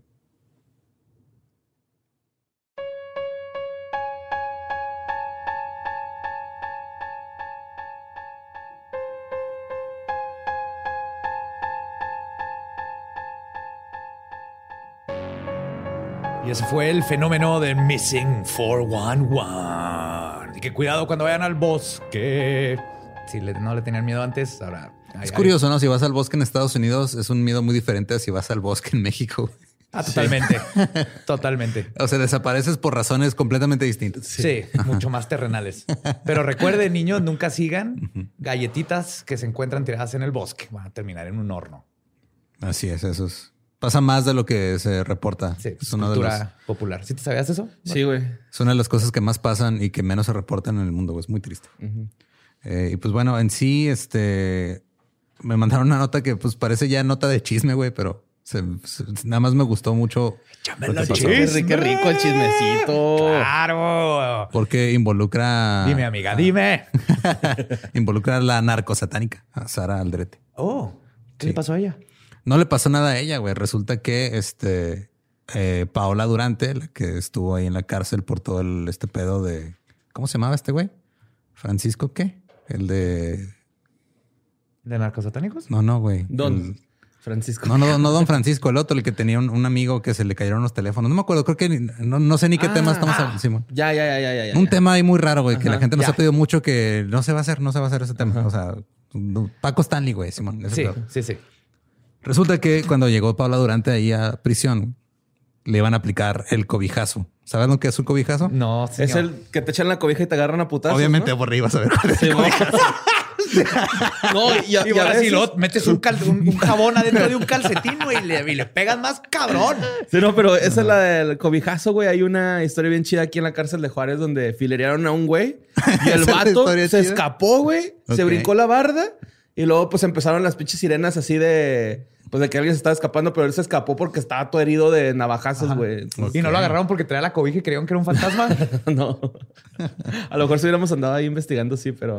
Y ese fue el fenómeno del Missing 411. Y que cuidado cuando vayan al bosque. Si no le tenían miedo antes, ahora. Ay, Es ay. curioso, ¿no? Si vas al bosque en Estados Unidos, es un miedo muy diferente a si vas al bosque en México. Ah, totalmente. totalmente. O sea, desapareces por razones completamente distintas. Sí, mucho más terrenales. Pero recuerden, niños, nunca sigan galletitas que se encuentran tiradas en el bosque. Van a terminar en un horno. Así es, eso es. Pasa más de lo que se reporta. Sí, es, una de cultura las, popular. ¿Sí te sabías eso? Sí, güey. es una de las cosas que más pasan y que menos se reportan en el mundo. güey. Es muy triste. Eh, y pues bueno, en sí, este me mandaron una nota que pues parece ya nota de chisme, güey, pero se- se- nada más me gustó mucho. lo que la pasó. chisme. Qué, ri- qué rico el chismecito. Claro. Porque involucra. Dime, amiga, dime. involucra a la narcosatánica, a Sara Aldrete. Oh, ¿qué Sí. le pasó a ella? No le pasó nada a ella, güey. Resulta que este eh, Paola Durante, la que estuvo ahí en la cárcel por todo el, este pedo de. ¿Cómo se llamaba este güey? Francisco, ¿qué? El de. ¿De narcosatánicos? No, no, güey. Don El- Francisco. No, no, no, don Francisco, el otro, el que tenía un, un amigo que se le cayeron los teléfonos. No me acuerdo, creo que no, no sé ni qué Ah, tema estamos ah. hablando, Simón. Ya, ya, ya, ya, ya. ya. Un tema ahí muy raro, güey, que la gente nos ya. ha pedido mucho que no se va a hacer, no se va a hacer ese tema. O sea, no- Paco Stanley, güey, Simón. ese Sí, sí, sí. Resulta que cuando llegó Paula Durante ahí a prisión, le iban a aplicar el cobijazo. ¿Sabes lo que es un cobijazo? No, Es señor. el que te echan la cobija y te agarran a putazos. Obviamente ¿no? por arriba, a saber cuál es. Sí, ¿no? no, y, a- Y, ahora si lo metes un, cal- un- un jabón adentro de un calcetín, güey, y le, y le pegas más cabrón. Sí, no, pero esa es la del cobijazo, güey. Hay una historia bien chida aquí en la cárcel de Juárez donde filerearon a un güey y el ¿Esa es la vato se chida? escapó, güey. Se brincó la barda y luego pues empezaron las pinches sirenas así de... Pues de que alguien se estaba escapando, pero él se escapó porque estaba todo herido de navajazos, güey. Y no lo agarraron porque traía la cobija y creían que era un fantasma. no. A lo mejor si hubiéramos andado ahí investigando, sí, pero,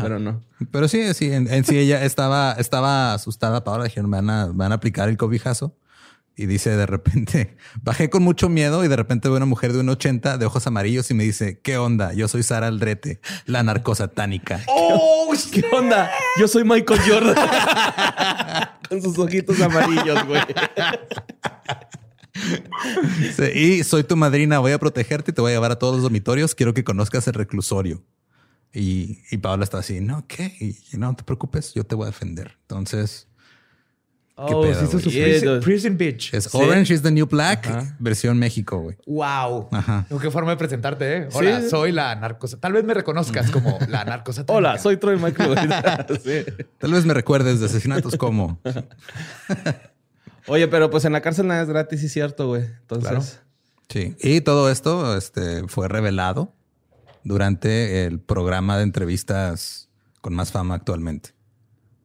pero no. Pero sí, sí, en, en sí ella estaba, estaba asustada. Paola dijeron, me van a, me van a aplicar el cobijazo. Y dice de repente, bajé con mucho miedo y de repente veo una mujer de un 80 de ojos amarillos y me dice, ¿qué onda? Yo soy Sara Aldrete, la narcosatánica. ¡Oh! ¿Qué onda? Yo soy Michael Jordan. Con sus ojitos amarillos, güey. Y soy tu madrina, voy a protegerte y te voy a llevar a todos los dormitorios. Quiero que conozcas el reclusorio. Y, y Paola está así, no, ¿qué? Y, y no te preocupes, yo te voy a defender. Entonces, Oh, pedo, sí su güey? prison, prison Bitch. es Orange is the New Black, Ajá. versión México, güey. Wow. Ajá. Qué forma de presentarte, ¿eh? Hola, Sí. soy la narcosa. Tal vez me reconozcas como la narcosatánica. Hola, soy Troy Michael. sí. Tal vez me recuerdes de asesinatos como. Oye, pero pues en la cárcel nada es gratis, es cierto, güey. Entonces, Claro. Sí. Y todo esto este, fue revelado durante el programa de entrevistas con más fama actualmente.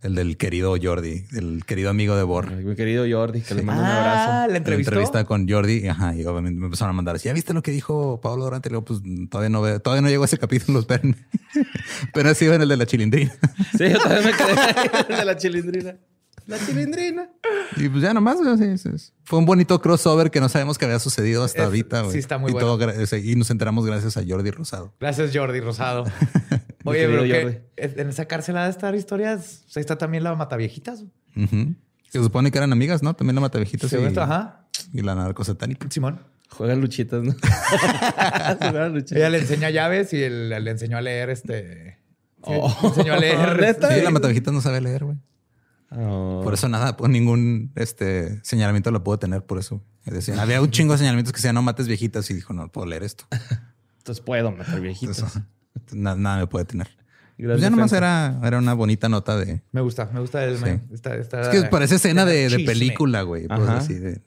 El del querido Jordi, el querido amigo de Bor. mi querido Jordi, que le mando un Ah, abrazo. la entrevista con Jordi, ajá, y obviamente me empezaron a mandar así, ¿ya viste lo que dijo Pablo Durante? Luego, pues todavía no veo, todavía no llegó a ese capítulo, esperen. Pero así en el de la chilindrina. Sí, yo también me quedé de la chilindrina. La chilindrina. Y pues ya nomás, sí, sí, sí. Fue un bonito crossover que no sabemos que había sucedido hasta Es- ahorita, sí, está muy y bueno. todo y nos enteramos gracias a Jordi Rosado. Gracias, Jordi Rosado. Oye, pero que en esa cárcel ha de estar historias. O sea, está también la mataviejitas. Ujú. Se supone que eran amigas, ¿no? También la Matavejitas Según y, esto, ajá. y la narcosatánica. Simón. Juegan luchitas, ¿no? Juegan luchitas. Ella le enseña llaves y él le enseñó a leer este. sí, Oh. le enseñó a leer. ¿Neta? Sí, la Matavejitas no sabe leer, güey. Oh. Por eso nada, pues ningún este señalamiento lo puedo tener por eso. Es decir, había un chingo de señalamientos que decían no mates viejitas y dijo, no puedo leer esto. Entonces puedo viejitos. Entonces, na- nada me puede tener. Pues ya nomás era, era una bonita nota de. Me gusta, me gusta el. Sí. me- esta- esta- Es que parece escena de, película, güey. pues, Ajá. así de-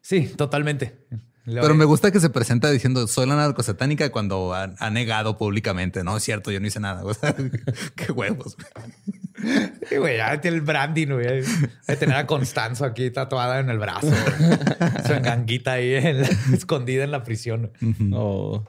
Sí, totalmente. Pero me gusta que se presenta diciendo soy la narcosatánica cuando ha, ha negado públicamente. No es cierto, yo no hice nada. O sea, qué huevos. güey. Sí, güey, ya tiene el branding, güey. De tener a Constanzo aquí tatuada en el brazo. güey. Su enganguita ahí en la- escondida en la prisión. Oh.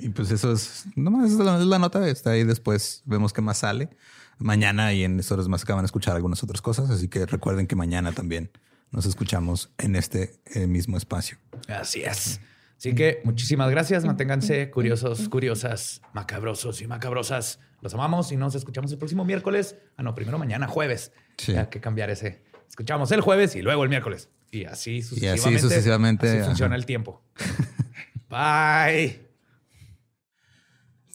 Y pues eso es, nomás es la, es la nota. Está ahí después. Vemos qué más sale. Mañana y en horas más acaban de escuchar algunas otras cosas. Así que recuerden que mañana también nos escuchamos en este eh, mismo espacio. Así es. Así que muchísimas gracias. Manténganse curiosos, curiosas, macabrosos y macabrosas. Los amamos y nos escuchamos el próximo miércoles. Ah, no, primero mañana, jueves. Sí. Hay que cambiar ese. Escuchamos el jueves y luego el miércoles. Y así Y sucesivamente. así sucesivamente. así ajá. funciona el tiempo. Bye.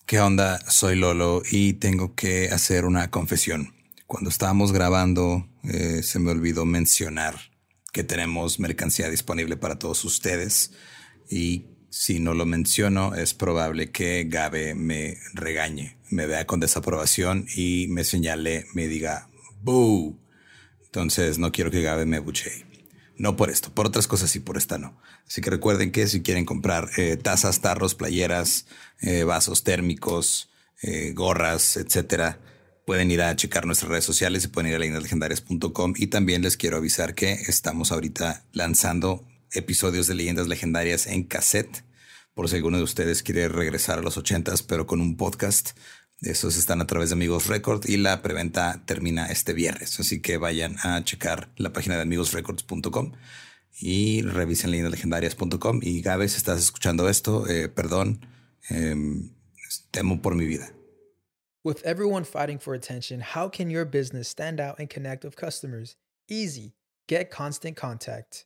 ¿Qué onda? Soy Lolo y tengo que hacer una confesión. Cuando estábamos grabando, eh, se me olvidó mencionar que tenemos mercancía disponible para todos ustedes. Y si no lo menciono, es probable que Gabe me regañe, me vea con desaprobación y me señale, me diga, ¡Boo! Entonces no quiero que Gabe me buchee. No por esto, por otras cosas y por esta no. Así que recuerden que si quieren comprar eh, tazas, tarros, playeras, eh, vasos térmicos, eh, gorras, etcétera, pueden ir a checar nuestras redes sociales y pueden ir a leyendaslegendarias.com. Y también les quiero avisar que estamos ahorita lanzando episodios de leyendas legendarias en cassette. Por si alguno de ustedes quiere regresar a los ochentas, pero con un podcast. Esos están a través de Amigos Record y la preventa termina este viernes. Así que vayan a checar la página de amigosrecords.com y revisen leyendaslegendarias.com. Y Gabe, si estás escuchando esto, eh, perdón, em, temo por mi vida. With everyone fighting for attention, how can your business stand out and connect with customers? Easy. Get Constant Contact.